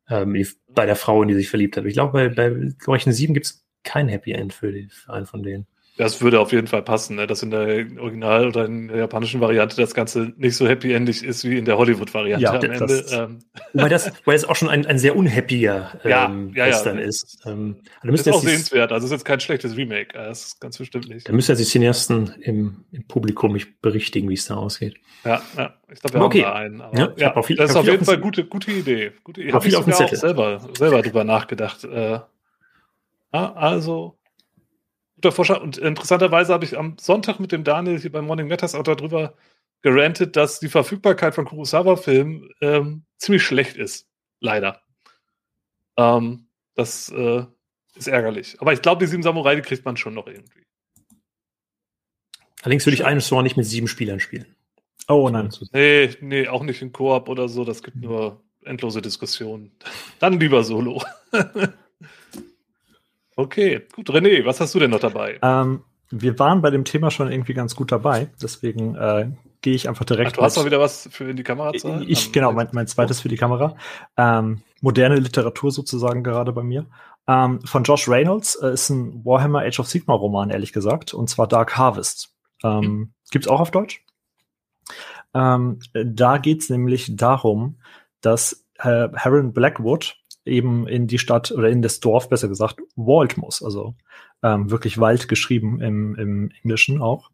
Ähm, bei der Frau, in die sich verliebt hat. Ich glaube, bei, bei glorreichen Sieben gibt es kein Happy End für, die, für einen von denen. Das würde auf jeden Fall passen, ne? dass in der Original- oder in der japanischen Variante das Ganze nicht so happy-endig ist wie in der Hollywood-Variante ja, am Ende. Ähm. Weil das, weil es auch schon ein, ein sehr unhappier ähm, ja, ja, Western ja. ist. Ähm, ist auch sehenswert, also es ist jetzt kein schlechtes Remake, das ist ganz bestimmt nicht. Da müsste die Cineasten im, im Publikum mich berichtigen, wie es da ausgeht. Ja, ja. ich glaube, wir okay. haben da einen. Ja, ja, viel, das ist auf jeden Fall gute, gute Idee. Gute Idee. Habe ich sogar auch selber, selber drüber nachgedacht. Äh, also guter Vorschlag. Und interessanterweise habe ich am Sonntag mit dem Daniel hier beim Morning Matters auch darüber gerantet, dass die Verfügbarkeit von Kurosawa-Filmen ähm, ziemlich schlecht ist. Leider. Ähm, das äh, ist ärgerlich. Aber ich glaube, die sieben Samurai, die kriegt man schon noch irgendwie. Allerdings würde ich einen Store nicht mit sieben Spielern spielen. Oh nein. Nee, nee, auch nicht in Koop oder so. Das gibt nur endlose Diskussionen. Dann lieber Solo. Okay, gut. René, was hast du denn noch dabei? Ähm, wir waren bei dem Thema schon irgendwie ganz gut dabei, deswegen äh, gehe ich einfach direkt. Ach, du hast noch wieder was für in die Kamera zu halten? Ich, genau, mein, mein zweites für die Kamera. Ähm, moderne Literatur sozusagen gerade bei mir. Ähm, von Josh Reynolds äh, ist ein Warhammer Age of Sigma Roman, ehrlich gesagt, und zwar Dark Harvest. Ähm, mhm. Gibt's auch auf Deutsch? Ähm, da geht's nämlich darum, dass äh, Harold Blackwood eben in die Stadt oder in das Dorf, besser gesagt, Wald muss. Also ähm, wirklich Wald geschrieben im, im Englischen auch.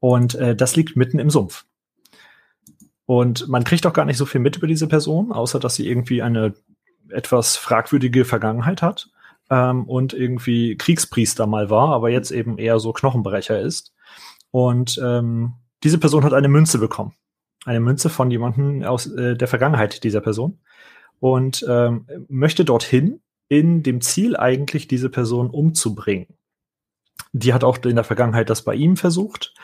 Und äh, das liegt mitten im Sumpf. Und man kriegt auch gar nicht so viel mit über diese Person, außer dass sie irgendwie eine etwas fragwürdige Vergangenheit hat ähm, und irgendwie Kriegspriester mal war, aber jetzt eben eher so Knochenbrecher ist. Und ähm, diese Person hat eine Münze bekommen. Eine Münze von jemandem aus äh, der Vergangenheit dieser Person. Und ähm, möchte dorthin in dem Ziel eigentlich, diese Person umzubringen. Die hat auch in der Vergangenheit das bei ihm versucht.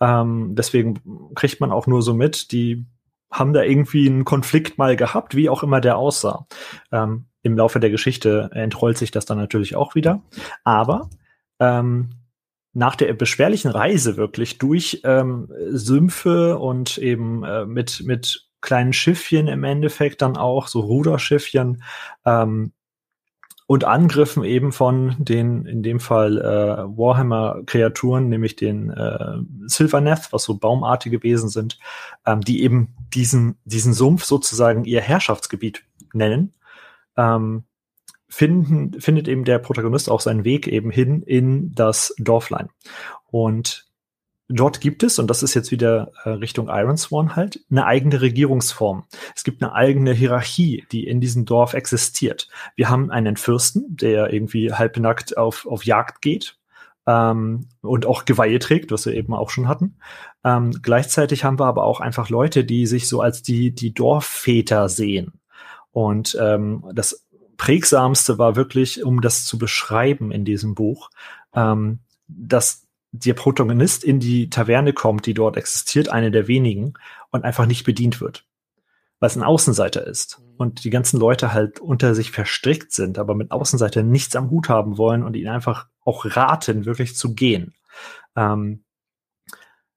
Ähm, deswegen kriegt man auch nur so mit, die haben da irgendwie einen Konflikt mal gehabt, wie auch immer der aussah. Ähm, Im Laufe der Geschichte entrollt sich das dann natürlich auch wieder. Aber ähm, nach der beschwerlichen Reise wirklich durch ähm, Sümpfe und eben äh, mit, mit kleinen Schiffchen im Endeffekt dann auch, so Ruderschiffchen, ähm, und Angriffen eben von den, in dem Fall äh, Warhammer-Kreaturen, nämlich den äh, Silverneth, was so baumartige Wesen sind, ähm, die eben diesen, diesen Sumpf sozusagen ihr Herrschaftsgebiet nennen, ähm, finden, findet eben der Protagonist auch seinen Weg eben hin in das Dorflein. Und dort gibt es, und das ist jetzt wieder äh, Richtung Iron Sworn halt, eine eigene Regierungsform. Es gibt eine eigene Hierarchie, die in diesem Dorf existiert. Wir haben einen Fürsten, der irgendwie halbnackt auf, auf Jagd geht ähm, und auch Geweihe trägt, was wir eben auch schon hatten. Ähm, gleichzeitig haben wir aber auch einfach Leute, die sich so als die, die Dorfväter sehen. Und ähm, das prägsamste war wirklich, um das zu beschreiben in diesem Buch, ähm, dass der Protagonist in die Taverne kommt, die dort existiert, eine der wenigen, und einfach nicht bedient wird. Weil es ein Außenseiter ist. Mhm. Und die ganzen Leute halt unter sich verstrickt sind, aber mit Außenseiter nichts am Hut haben wollen und ihn einfach auch raten, wirklich zu gehen. Ähm,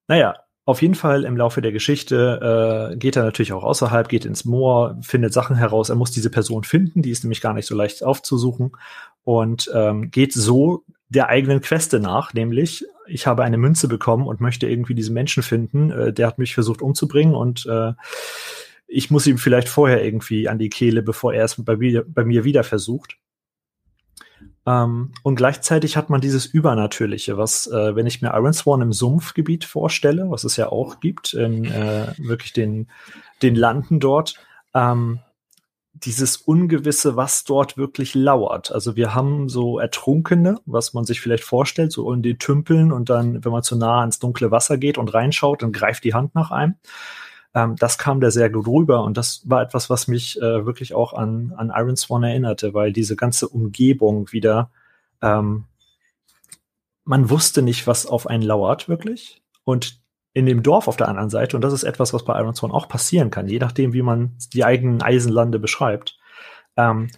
naja, auf jeden Fall im Laufe der Geschichte äh, geht er natürlich auch außerhalb, geht ins Moor, findet Sachen heraus. Er muss diese Person finden, die ist nämlich gar nicht so leicht aufzusuchen und ähm, geht so der eigenen Queste nach, nämlich ich habe eine Münze bekommen und möchte irgendwie diesen Menschen finden, äh, der hat mich versucht umzubringen und äh, ich muss ihm vielleicht vorher irgendwie an die Kehle, bevor er es bei mir, bei mir wieder versucht. Ähm, und gleichzeitig hat man dieses Übernatürliche, was, äh, wenn ich mir Iron Sworn im Sumpfgebiet vorstelle, was es ja auch gibt, in äh, wirklich den, den Landen dort, ähm, dieses Ungewisse, was dort wirklich lauert. Also wir haben so Ertrunkene, was man sich vielleicht vorstellt, so in den Tümpeln und dann, wenn man zu nah ans dunkle Wasser geht und reinschaut, dann greift die Hand nach einem. Ähm, das kam da sehr gut rüber und das war etwas, was mich äh, wirklich auch an, an Iron Swan erinnerte, weil diese ganze Umgebung wieder, ähm, man wusste nicht, was auf einen lauert wirklich. Und in dem Dorf auf der anderen Seite, und das ist etwas, was bei Iron Sworn auch passieren kann, je nachdem, wie man die eigenen Eisenlande beschreibt, ähm,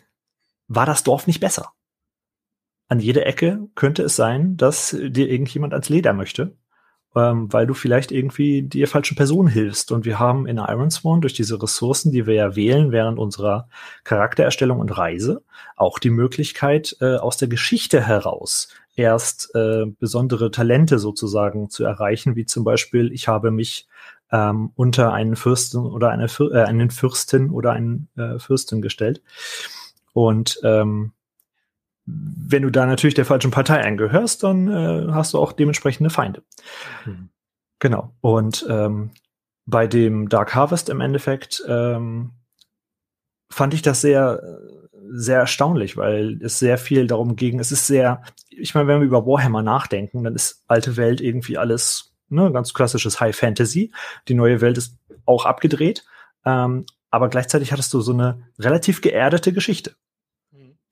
war das Dorf nicht besser. An jeder Ecke könnte es sein, dass dir irgendjemand ans Leder möchte, ähm, weil du vielleicht irgendwie der falschen Person hilfst. Und wir haben in Iron Sworn durch diese Ressourcen, die wir ja wählen während unserer Charaktererstellung und Reise, auch die Möglichkeit, äh, aus der Geschichte heraus erst äh, besondere Talente sozusagen zu erreichen, wie zum Beispiel, ich habe mich ähm, unter einen Fürsten oder eine Für äh, einen Fürstin oder einen äh, Fürstin gestellt. Und ähm, wenn du da natürlich der falschen Partei angehörst, dann äh, hast du auch dementsprechende Feinde. Mhm. Genau. Und ähm, bei dem Dark Harvest im Endeffekt ähm, fand ich das sehr, sehr erstaunlich, weil es sehr viel darum ging. Es ist sehr, ich meine, wenn wir über Warhammer nachdenken, dann ist alte Welt irgendwie alles ne, ganz klassisches High Fantasy. Die neue Welt ist auch abgedreht, ähm, aber gleichzeitig hattest du so eine relativ geerdete Geschichte.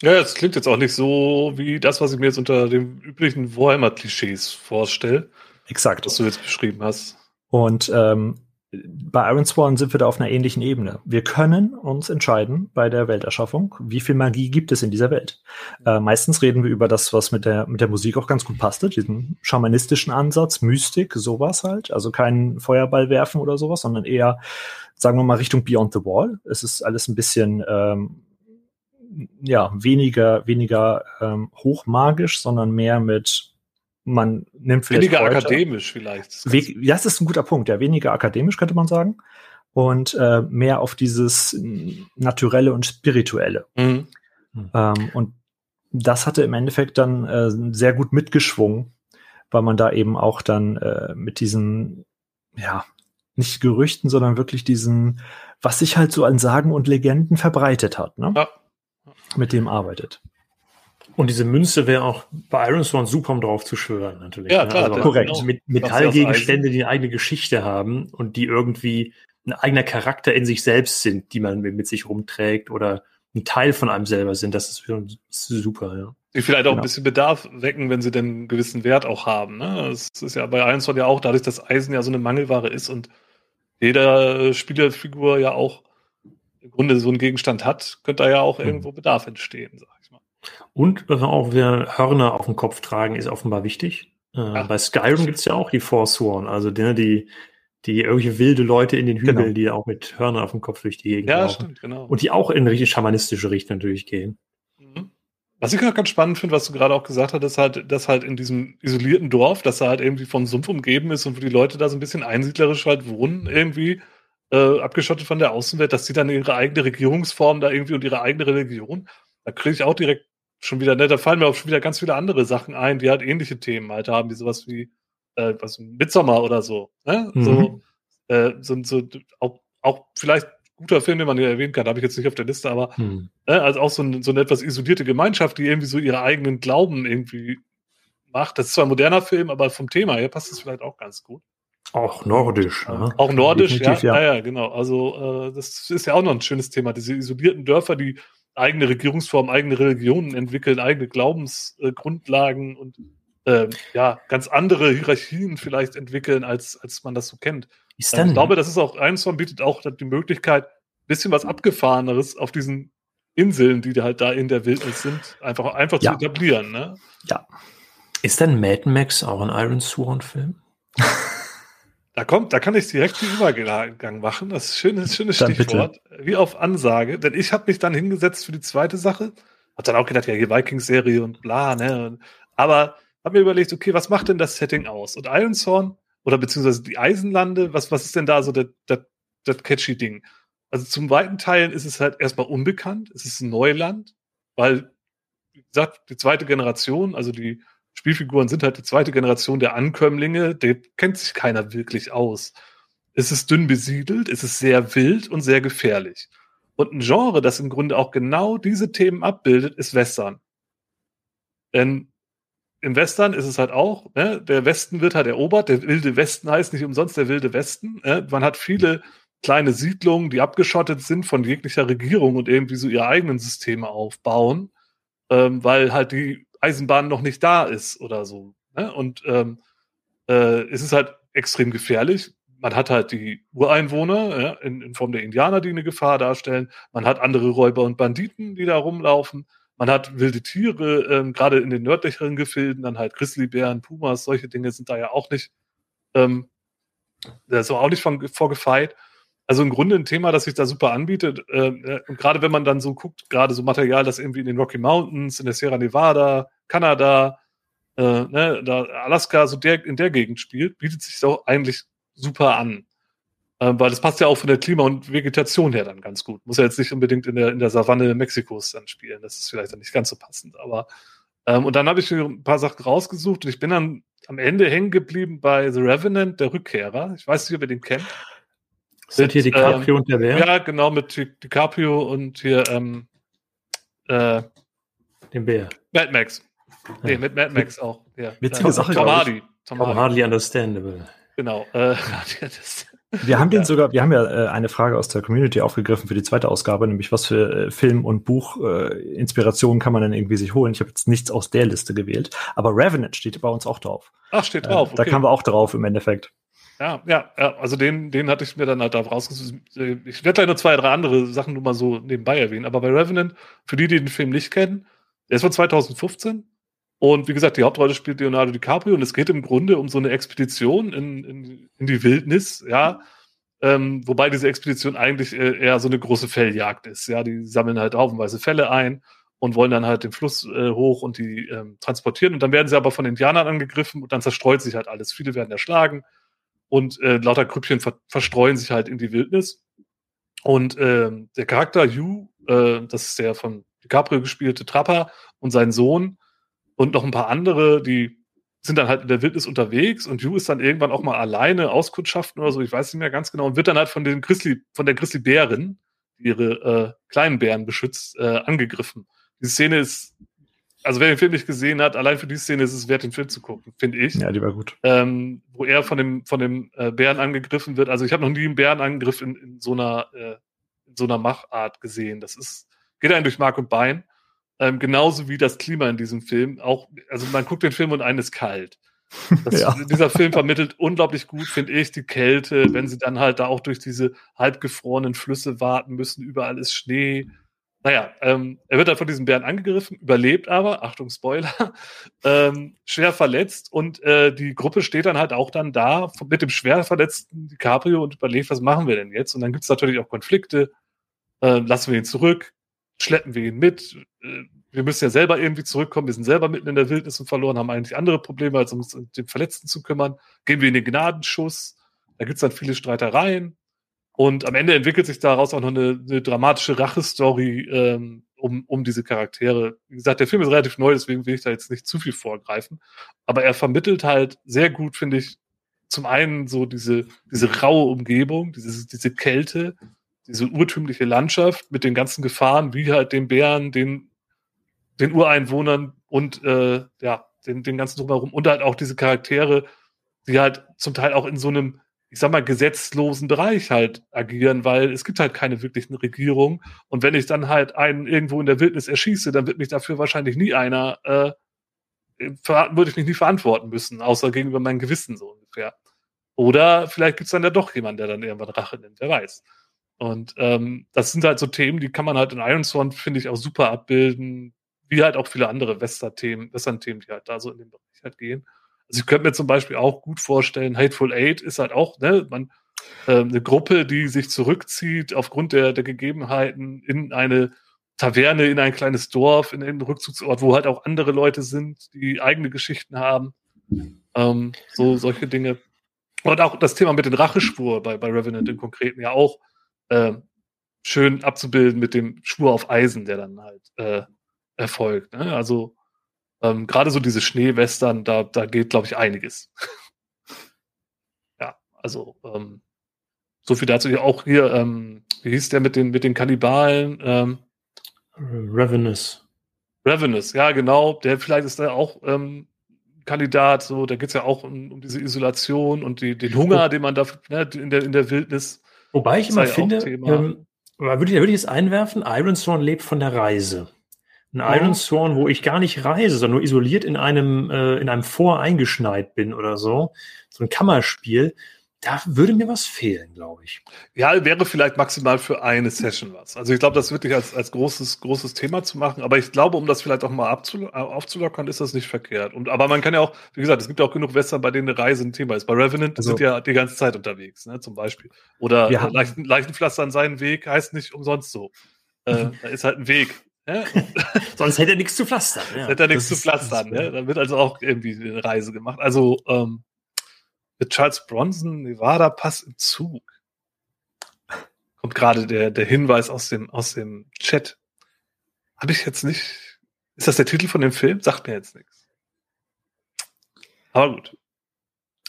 Ja, es klingt jetzt auch nicht so wie das, was ich mir jetzt unter den üblichen Warhammer-Klischees vorstelle. Exakt. Was du jetzt beschrieben hast. Und ähm, bei Iron Sworn sind wir da auf einer ähnlichen Ebene. Wir können uns entscheiden bei der Welterschaffung, wie viel Magie gibt es in dieser Welt. Äh, meistens reden wir über das, was mit der, mit der Musik auch ganz gut passte, diesen schamanistischen Ansatz, Mystik, sowas halt. Also kein Feuerball werfen oder sowas, sondern eher, sagen wir mal, Richtung Beyond the Wall. Es ist alles ein bisschen, ähm, ja, weniger, weniger ähm, hochmagisch, sondern mehr mit man nimmt vielleicht weniger Kräuter. akademisch vielleicht. We ja, das ist ein guter Punkt. Ja, weniger akademisch könnte man sagen und äh, mehr auf dieses naturelle und spirituelle. Mhm. Ähm, und das hatte im Endeffekt dann äh, sehr gut mitgeschwungen, weil man da eben auch dann äh, mit diesen ja nicht Gerüchten, sondern wirklich diesen, was sich halt so an Sagen und Legenden verbreitet hat. Ne? Ja. mit dem arbeitet. Und diese Münze wäre auch bei Iron Sworn super, um drauf zu schwören, natürlich. Ja, ne? klar, also korrekt. Genau. Mit Metallgegenstände, die eine eigene Geschichte haben und die irgendwie ein eigener Charakter in sich selbst sind, die man mit sich rumträgt oder ein Teil von einem selber sind. Das ist, super, ja. Die vielleicht auch genau. ein bisschen Bedarf wecken, wenn sie denn einen gewissen Wert auch haben. Ne? Das ist ja bei Iron Sworn ja auch, dadurch, dass Eisen ja so eine Mangelware ist und jeder Spielerfigur ja auch im Grunde so einen Gegenstand hat, könnte da ja auch mhm. irgendwo Bedarf entstehen, sag. Und was auch wir Hörner auf dem Kopf tragen, ist offenbar wichtig. Äh, bei Skyrim gibt es ja auch die Forsworn, also die, die, die irgendwelche wilde Leute in den Hügeln, genau. die auch mit Hörnern auf dem Kopf durch die Gegend ja, laufen. Stimmt, genau. Und die auch in richtig schamanistische Richtung natürlich gehen. Mhm. Was ich auch ganz spannend finde, was du gerade auch gesagt hast, ist halt, dass halt in diesem isolierten Dorf, dass er halt irgendwie vom Sumpf umgeben ist und wo die Leute da so ein bisschen einsiedlerisch halt wohnen, irgendwie äh, abgeschottet von der Außenwelt, dass sie dann ihre eigene Regierungsform da irgendwie und ihre eigene Religion, da kriege ich auch direkt schon wieder, ne, da fallen mir auch schon wieder ganz viele andere Sachen ein, die halt ähnliche Themen halt haben, wie sowas wie äh, was Midsommar oder so. Ne? Mhm. So, äh, so, so auch, auch vielleicht guter Film, den man hier erwähnen kann, habe ich jetzt nicht auf der Liste, aber hm. äh, also auch so, ein, so eine etwas isolierte Gemeinschaft, die irgendwie so ihre eigenen Glauben irgendwie macht. Das ist zwar ein moderner Film, aber vom Thema her passt es vielleicht auch ganz gut. Auch nordisch. Ne? Auch nordisch, ja, ja. ja. genau. Also äh, das ist ja auch noch ein schönes Thema. Diese isolierten Dörfer, die eigene Regierungsform, eigene Religionen entwickeln, eigene Glaubensgrundlagen äh, und äh, ja, ganz andere Hierarchien vielleicht entwickeln, als, als man das so kennt. Ist denn, ich glaube, das ist auch, Einstein bietet auch die Möglichkeit, ein bisschen was Abgefahreneres auf diesen Inseln, die halt da in der Wildnis sind, einfach, einfach ja. zu etablieren. Ne? Ja. Ist denn Mad Max auch ein Iron Sworn-Film? Da kommt, da kann ich direkt den Übergang machen. Das ist ein schönes, schönes Stichwort. Bitte. Wie auf Ansage. Denn ich habe mich dann hingesetzt für die zweite Sache. Hab dann auch gedacht, ja, hier Vikings-Serie und bla, ne? Aber hab mir überlegt, okay, was macht denn das Setting aus? Und Ironshorn oder beziehungsweise die Eisenlande, was, was ist denn da so das, das, das catchy Ding? Also zum weiten Teilen ist es halt erstmal unbekannt, es ist ein Neuland, weil, wie gesagt, die zweite Generation, also die Spielfiguren sind halt die zweite Generation der Ankömmlinge, der kennt sich keiner wirklich aus. Es ist dünn besiedelt, es ist sehr wild und sehr gefährlich. Und ein Genre, das im Grunde auch genau diese Themen abbildet, ist Western. Denn im Western ist es halt auch, ne, der Westen wird halt erobert, der wilde Westen heißt nicht umsonst der wilde Westen. Ne? Man hat viele kleine Siedlungen, die abgeschottet sind von jeglicher Regierung und irgendwie so ihre eigenen Systeme aufbauen, ähm, weil halt die Eisenbahn noch nicht da ist oder so. Ne? Und ähm, äh, es ist halt extrem gefährlich. Man hat halt die Ureinwohner ja, in, in Form der Indianer, die eine Gefahr darstellen. Man hat andere Räuber und Banditen, die da rumlaufen. Man hat wilde Tiere, ähm, gerade in den nördlicheren Gefilden, dann halt Grizzlybären, Pumas, solche Dinge sind da ja auch nicht, ähm, da ist auch nicht von, vorgefeit. Also im Grunde ein Thema, das sich da super anbietet. Ähm, äh, und gerade wenn man dann so guckt, gerade so Material, das irgendwie in den Rocky Mountains, in der Sierra Nevada, Kanada, äh, ne, da Alaska, so der, in der Gegend spielt, bietet sich auch eigentlich super an. Ähm, weil das passt ja auch von der Klima- und Vegetation her dann ganz gut. Muss ja jetzt nicht unbedingt in der, in der Savanne Mexikos dann spielen. Das ist vielleicht dann nicht ganz so passend. Aber ähm, und dann habe ich mir ein paar Sachen rausgesucht und ich bin dann am Ende hängen geblieben bei The Revenant, der Rückkehrer. Ich weiß nicht, ob ihr den kennt. Sind hier DiCaprio ähm, und der Bär? Ja, genau, mit DiCaprio und hier ähm, äh, dem Bär. Mad Max. Nee, mit Mad Max auch. Ja. Witzige äh, Sache. Tom Hardy. Tom Hardy. Hardly understandable. Genau. Äh, Wir haben den sogar, wir haben ja äh, eine Frage aus der Community aufgegriffen für die zweite Ausgabe, nämlich was für äh, Film- und Buch-Inspirationen äh, kann man dann irgendwie sich holen. Ich habe jetzt nichts aus der Liste gewählt, aber Revenant steht bei uns auch drauf. Ach, steht drauf. Äh, da kamen wir auch drauf im Endeffekt. Ja, ja, also den, den hatte ich mir dann halt da rausgesucht. Ich werde gleich noch zwei, drei andere Sachen nur mal so nebenbei erwähnen, aber bei Revenant, für die, die den Film nicht kennen, der ist von 2015 und wie gesagt, die Hauptrolle spielt Leonardo DiCaprio und es geht im Grunde um so eine Expedition in, in, in die Wildnis, ja. Ähm, wobei diese Expedition eigentlich äh, eher so eine große Felljagd ist. Ja, die sammeln halt haufenweise Fälle ein und wollen dann halt den Fluss äh, hoch und die ähm, transportieren. Und dann werden sie aber von Indianern angegriffen und dann zerstreut sich halt alles. Viele werden erschlagen und äh, lauter Grüppchen ver verstreuen sich halt in die Wildnis. Und äh, der Charakter Hugh, äh, das ist der von DiCaprio gespielte Trapper und sein Sohn, und noch ein paar andere, die sind dann halt in der Wildnis unterwegs und Hugh ist dann irgendwann auch mal alleine auskundschaften oder so, ich weiß nicht mehr ganz genau, und wird dann halt von den Grizzly, von der Grizzlybärin, die ihre äh, kleinen Bären beschützt, äh, angegriffen. die Szene ist, also wer den Film nicht gesehen hat, allein für die Szene ist es wert, den Film zu gucken, finde ich. Ja, die war gut. Ähm, wo er von dem, von dem äh, Bären angegriffen wird. Also ich habe noch nie einen Bärenangriff in, in so einer, äh, in so einer Machart gesehen. Das ist, geht einem durch Mark und Bein. Ähm, genauso wie das Klima in diesem Film. Auch, also man guckt den Film und einen ist kalt. Das, ja. Dieser Film vermittelt unglaublich gut, finde ich, die Kälte, wenn sie dann halt da auch durch diese halbgefrorenen Flüsse warten müssen, überall ist Schnee. Naja, ähm, er wird dann von diesem Bären angegriffen, überlebt aber, Achtung, Spoiler, ähm, schwer verletzt und äh, die Gruppe steht dann halt auch dann da mit dem schwer verletzten DiCaprio und überlegt, was machen wir denn jetzt? Und dann gibt es natürlich auch Konflikte. Äh, lassen wir ihn zurück? Schleppen wir ihn mit? Äh, wir müssen ja selber irgendwie zurückkommen. Wir sind selber mitten in der Wildnis und verloren, haben eigentlich andere Probleme, als uns um den Verletzten zu kümmern. Gehen wir in den Gnadenschuss. Da gibt es dann viele Streitereien. Und am Ende entwickelt sich daraus auch noch eine, eine dramatische Rachestory ähm, um, um diese Charaktere. Wie gesagt, der Film ist relativ neu, deswegen will ich da jetzt nicht zu viel vorgreifen. Aber er vermittelt halt sehr gut, finde ich, zum einen so diese, diese raue Umgebung, diese, diese Kälte, diese urtümliche Landschaft mit den ganzen Gefahren, wie halt den Bären, den den Ureinwohnern und äh, ja, den, den ganzen drumherum und halt auch diese Charaktere, die halt zum Teil auch in so einem, ich sag mal, gesetzlosen Bereich halt agieren, weil es gibt halt keine wirklichen Regierungen. Und wenn ich dann halt einen irgendwo in der Wildnis erschieße, dann wird mich dafür wahrscheinlich nie einer, äh, würde ich mich nie verantworten müssen, außer gegenüber meinem Gewissen so ungefähr. Oder vielleicht gibt es dann ja doch jemanden, der dann irgendwann Rache nimmt, wer weiß. Und ähm, das sind halt so Themen, die kann man halt in Iron Sworn, finde ich, auch super abbilden wie halt auch viele andere Western-Themen, Western-Themen, die halt da so in den Bereich halt gehen. Also ich könnte mir zum Beispiel auch gut vorstellen, Hateful Eight ist halt auch, ne, man, äh, eine Gruppe, die sich zurückzieht aufgrund der, der Gegebenheiten in eine Taverne, in ein kleines Dorf, in einen Rückzugsort, wo halt auch andere Leute sind, die eigene Geschichten haben. Ähm, so solche Dinge. Und auch das Thema mit den Racheschwur bei, bei Revenant im Konkreten ja auch äh, schön abzubilden mit dem Schwur auf Eisen, der dann halt äh, erfolgt. Ne? Also ähm, gerade so diese Schneewestern, da, da geht, glaube ich, einiges. ja, also ähm, so viel dazu. Auch hier, ähm, wie hieß der mit den, mit den Kannibalen? Ähm, Ravenous. Ravenous, ja, genau. Der vielleicht ist da auch ähm, Kandidat, so, da geht es ja auch um, um, diese Isolation und die, den Hunger, oh. den man da ne, in, der, in der Wildnis. Wobei ich immer finde, ähm, würde ich, würde ich es einwerfen, Ironstone lebt von der Reise. Ein Iron Sworn, wo ich gar nicht reise, sondern nur isoliert in einem, äh, in einem Vor eingeschneit bin oder so. So ein Kammerspiel. Da würde mir was fehlen, glaube ich. Ja, wäre vielleicht maximal für eine Session was. Also ich glaube, das wirklich als, als großes, großes Thema zu machen. Aber ich glaube, um das vielleicht auch mal aufzulockern, ist das nicht verkehrt. Und, aber man kann ja auch, wie gesagt, es gibt ja auch genug Western, bei denen eine Reise ein Thema ist. Bei Revenant also, sind ja die ganze Zeit unterwegs, ne, zum Beispiel. Oder ja. Leichen, Leichenpflaster an seinen Weg heißt nicht umsonst so. Äh, da ist halt ein Weg. Ja? Sonst hätte er nichts zu pflastern. Ja. Hätte er nichts zu pflastern. Ne? Da wird also auch irgendwie eine Reise gemacht. Also ähm, mit Charles Bronson, Nevada Pass im Zug. Kommt gerade der, der Hinweis aus dem, aus dem Chat. Habe ich jetzt nicht. Ist das der Titel von dem Film? Sagt mir jetzt nichts. Aber gut.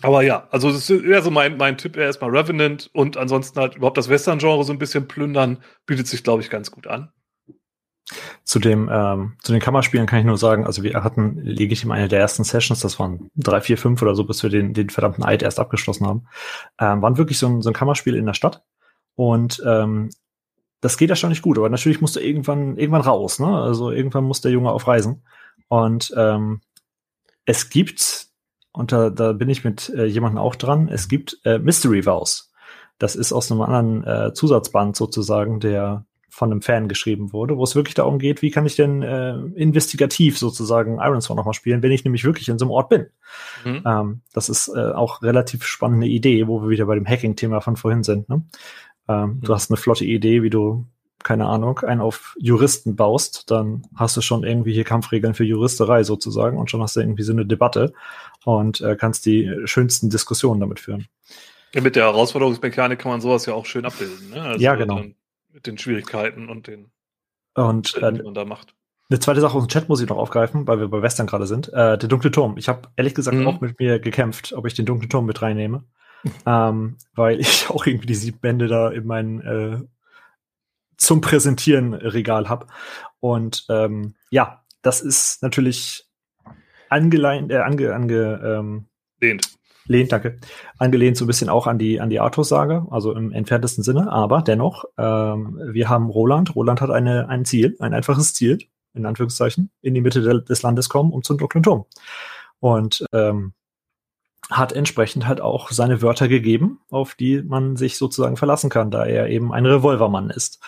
Aber ja, also das ist eher so mein, mein Tipp, erstmal Revenant und ansonsten halt überhaupt das Western-Genre so ein bisschen plündern, bietet sich, glaube ich, ganz gut an. Zu dem, ähm, zu den Kammerspielen kann ich nur sagen, also wir hatten legitim eine der ersten Sessions, das waren drei, vier, fünf oder so, bis wir den, den verdammten Eid erst abgeschlossen haben, ähm, waren wirklich so ein, so ein Kammerspiel in der Stadt. Und ähm, das geht erstaunlich gut, aber natürlich musste irgendwann, irgendwann raus, ne? Also irgendwann muss der Junge auf Reisen. Und ähm, es gibt, und da, da bin ich mit äh, jemandem auch dran, es gibt äh, Mystery Vows. Das ist aus einem anderen äh, Zusatzband sozusagen, der von einem Fan geschrieben wurde, wo es wirklich darum geht, wie kann ich denn äh, investigativ sozusagen Iron Sword nochmal spielen, wenn ich nämlich wirklich in so einem Ort bin. Mhm. Ähm, das ist äh, auch relativ spannende Idee, wo wir wieder bei dem Hacking-Thema von vorhin sind. Ne? Ähm, mhm. Du hast eine flotte Idee, wie du, keine Ahnung, einen auf Juristen baust, dann hast du schon irgendwie hier Kampfregeln für Juristerei sozusagen und schon hast du irgendwie so eine Debatte und äh, kannst die schönsten Diskussionen damit führen. Ja, mit der Herausforderungsmechanik kann man sowas ja auch schön abbilden. Ne? Also ja, genau. Dann mit den Schwierigkeiten und den und Schritten, äh, die man da macht. Eine zweite Sache aus dem Chat muss ich noch aufgreifen, weil wir bei Western gerade sind. Äh, der dunkle Turm. Ich habe ehrlich gesagt mhm. auch mit mir gekämpft, ob ich den dunklen Turm mit reinnehme. ähm, weil ich auch irgendwie die sieben Bände da in meinen äh, zum Präsentieren Regal habe. Und ähm, ja, das ist natürlich angeleint, äh, ange, ange, ähm, lehnt. Lehnt, danke. Angelehnt so ein bisschen auch an die, an die Artus-Sage, also im entferntesten Sinne. Aber dennoch, ähm, wir haben Roland. Roland hat eine, ein Ziel, ein einfaches Ziel, in Anführungszeichen, in die Mitte de des Landes kommen, um zum dunklen Turm. Und ähm, hat entsprechend halt auch seine Wörter gegeben, auf die man sich sozusagen verlassen kann, da er eben ein Revolvermann ist.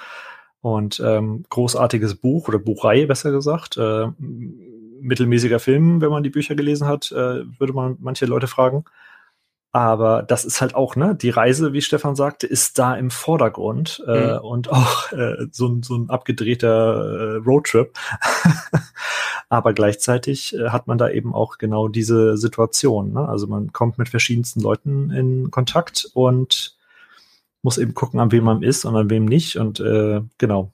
Und ähm, großartiges Buch oder Buchreihe, besser gesagt. Äh, mittelmäßiger Film, wenn man die Bücher gelesen hat, äh, würde man manche Leute fragen. Aber das ist halt auch, ne, die Reise, wie Stefan sagte, ist da im Vordergrund äh, mhm. und auch äh, so, ein so ein abgedrehter äh, Roadtrip. Aber gleichzeitig äh, hat man da eben auch genau diese Situation. Ne? Also man kommt mit verschiedensten Leuten in Kontakt und muss eben gucken, an wem man ist und an wem nicht. Und äh, genau.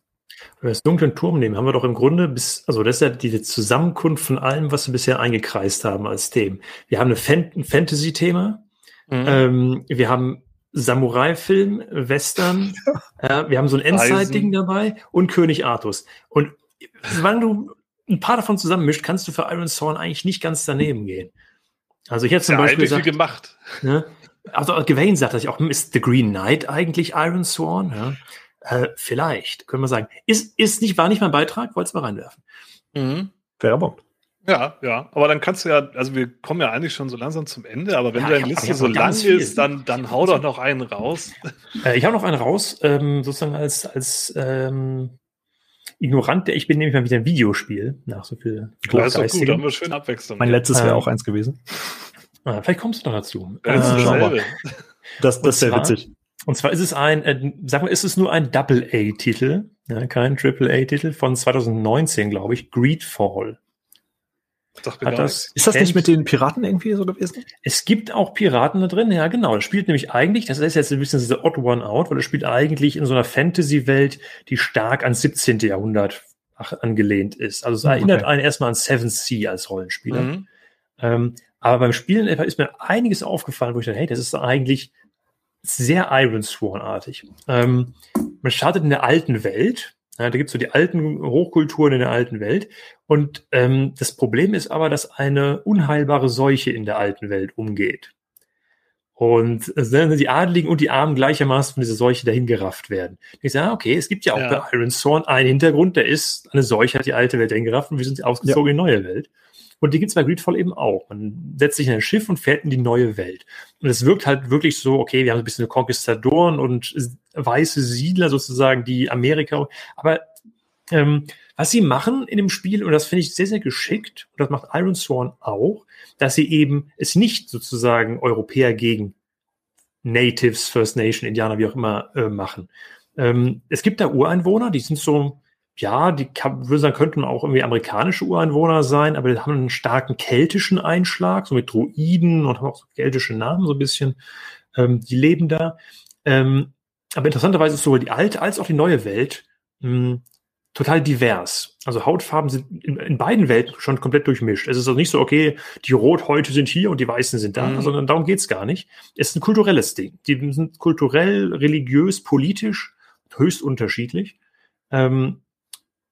Wenn wir das dunklen Turm nehmen, haben wir doch im Grunde bis, also das ist ja die Zusammenkunft von allem, was wir bisher eingekreist haben als Themen. Wir haben eine Fan ein Fantasy-Thema, Mhm. Ähm, wir haben Samurai-Film, Western, äh, wir haben so ein Endzeit-Ding dabei und König Artus. Und wenn du ein paar davon zusammenmischt, kannst du für Iron Thorn eigentlich nicht ganz daneben gehen. Also ich hätte zum ja, Beispiel gesagt, gemacht. Ne, also Gawain sagt das auch, ist The Green Knight eigentlich Iron Sworn? Ja? Äh, vielleicht, können wir sagen. Ist, ist nicht, war nicht mein Beitrag, wollte es mal reinwerfen. Mhm. Fairer Punkt. Ja, ja, aber dann kannst du ja, also wir kommen ja eigentlich schon so langsam zum Ende, aber wenn ja, deine Liste so lang ist, dann, dann hau doch noch einen raus. Äh, ich hau noch einen raus, ähm, sozusagen als, als ähm, Ignorant, der ich bin, nehme ich mal wieder ein Videospiel nach so viel Das ist doch gut, haben wir schön Abwechslung. Mein letztes wäre ähm, auch eins gewesen. Ah, vielleicht kommst du noch dazu. Das ist äh, das, das ist sehr witzig. Und zwar ist es ein, äh, sag mal, ist es nur ein Double-A-Titel, ja, kein Triple-A-Titel von 2019, glaube ich, Greedfall. Hat das, ist das nicht mit den Piraten irgendwie so gewesen? Es gibt auch Piraten da drin, ja genau. Das spielt nämlich eigentlich, das ist jetzt ein bisschen diese Odd One Out, weil es spielt eigentlich in so einer Fantasy-Welt, die stark ans 17. Jahrhundert angelehnt ist. Also es okay. erinnert einen erstmal an Seven Sea als Rollenspieler. Mhm. Ähm, aber beim Spielen ist mir einiges aufgefallen, wo ich dachte, hey, das ist eigentlich sehr Iron Sworn-artig. Ähm, man startet in der alten Welt, ja, da gibt es so die alten Hochkulturen in der alten Welt. Und ähm, das Problem ist aber, dass eine unheilbare Seuche in der alten Welt umgeht. Und äh, die Adligen und die Armen gleichermaßen von dieser Seuche dahin gerafft werden. Ich sage, okay, es gibt ja auch ja. bei Iron Thorn einen Hintergrund, der ist, eine Seuche hat die alte Welt dahin gerafft und wir sind ausgezogen ja. in die neue Welt. Und die gibt es bei Greedfall eben auch. Man setzt sich in ein Schiff und fährt in die neue Welt. Und es wirkt halt wirklich so, okay, wir haben ein bisschen Konquistadoren und weiße Siedler sozusagen, die Amerika, aber ähm, was sie machen in dem Spiel, und das finde ich sehr, sehr geschickt, und das macht Iron Sworn auch, dass sie eben es nicht sozusagen Europäer gegen Natives, First Nation, Indianer, wie auch immer, äh, machen. Ähm, es gibt da Ureinwohner, die sind so ja, die kann, würde sagen, könnten auch irgendwie amerikanische Ureinwohner sein, aber die haben einen starken keltischen Einschlag, so mit Druiden und haben auch so keltische Namen so ein bisschen. Ähm, die leben da. Ähm, aber interessanterweise ist sowohl die alte als auch die neue Welt mh, hm, total divers. Also Hautfarben sind in, in, beiden Welten schon komplett durchmischt. Es ist also nicht so, okay, die Rothäute sind hier und die Weißen sind da, mhm. sondern darum geht's gar nicht. Es ist ein kulturelles Ding. Die sind kulturell, religiös, politisch höchst unterschiedlich. Ähm,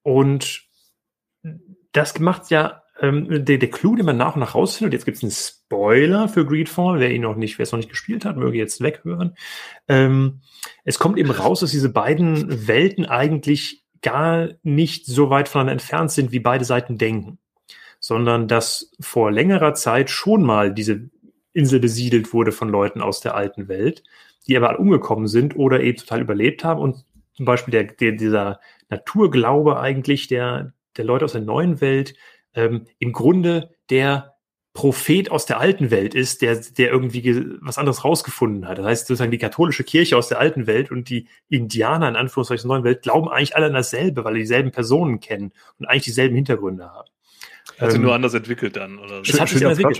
und das macht ja ähm, der, der Clou, den man nach und nach rausfindet. Jetzt gibt es einen Spoiler für Greedfall. Wer ihn noch nicht, wer es noch nicht gespielt hat, möge jetzt weghören. Ähm, es kommt eben raus, dass diese beiden Welten eigentlich gar nicht so weit voneinander entfernt sind, wie beide Seiten denken, sondern dass vor längerer Zeit schon mal diese Insel besiedelt wurde von Leuten aus der alten Welt, die aber umgekommen sind oder eben total überlebt haben. Und zum Beispiel der, der, dieser Naturglaube eigentlich der, der Leute aus der neuen Welt ähm, im Grunde der Prophet aus der alten Welt ist, der, der irgendwie was anderes rausgefunden hat. Das heißt, sozusagen die katholische Kirche aus der alten Welt und die Indianer in Anführungszeichen der neuen Welt glauben eigentlich alle an dasselbe, weil sie dieselben Personen kennen und eigentlich dieselben Hintergründe haben. Hat sich ähm, nur anders entwickelt dann, oder? Das hat sich entwickelt.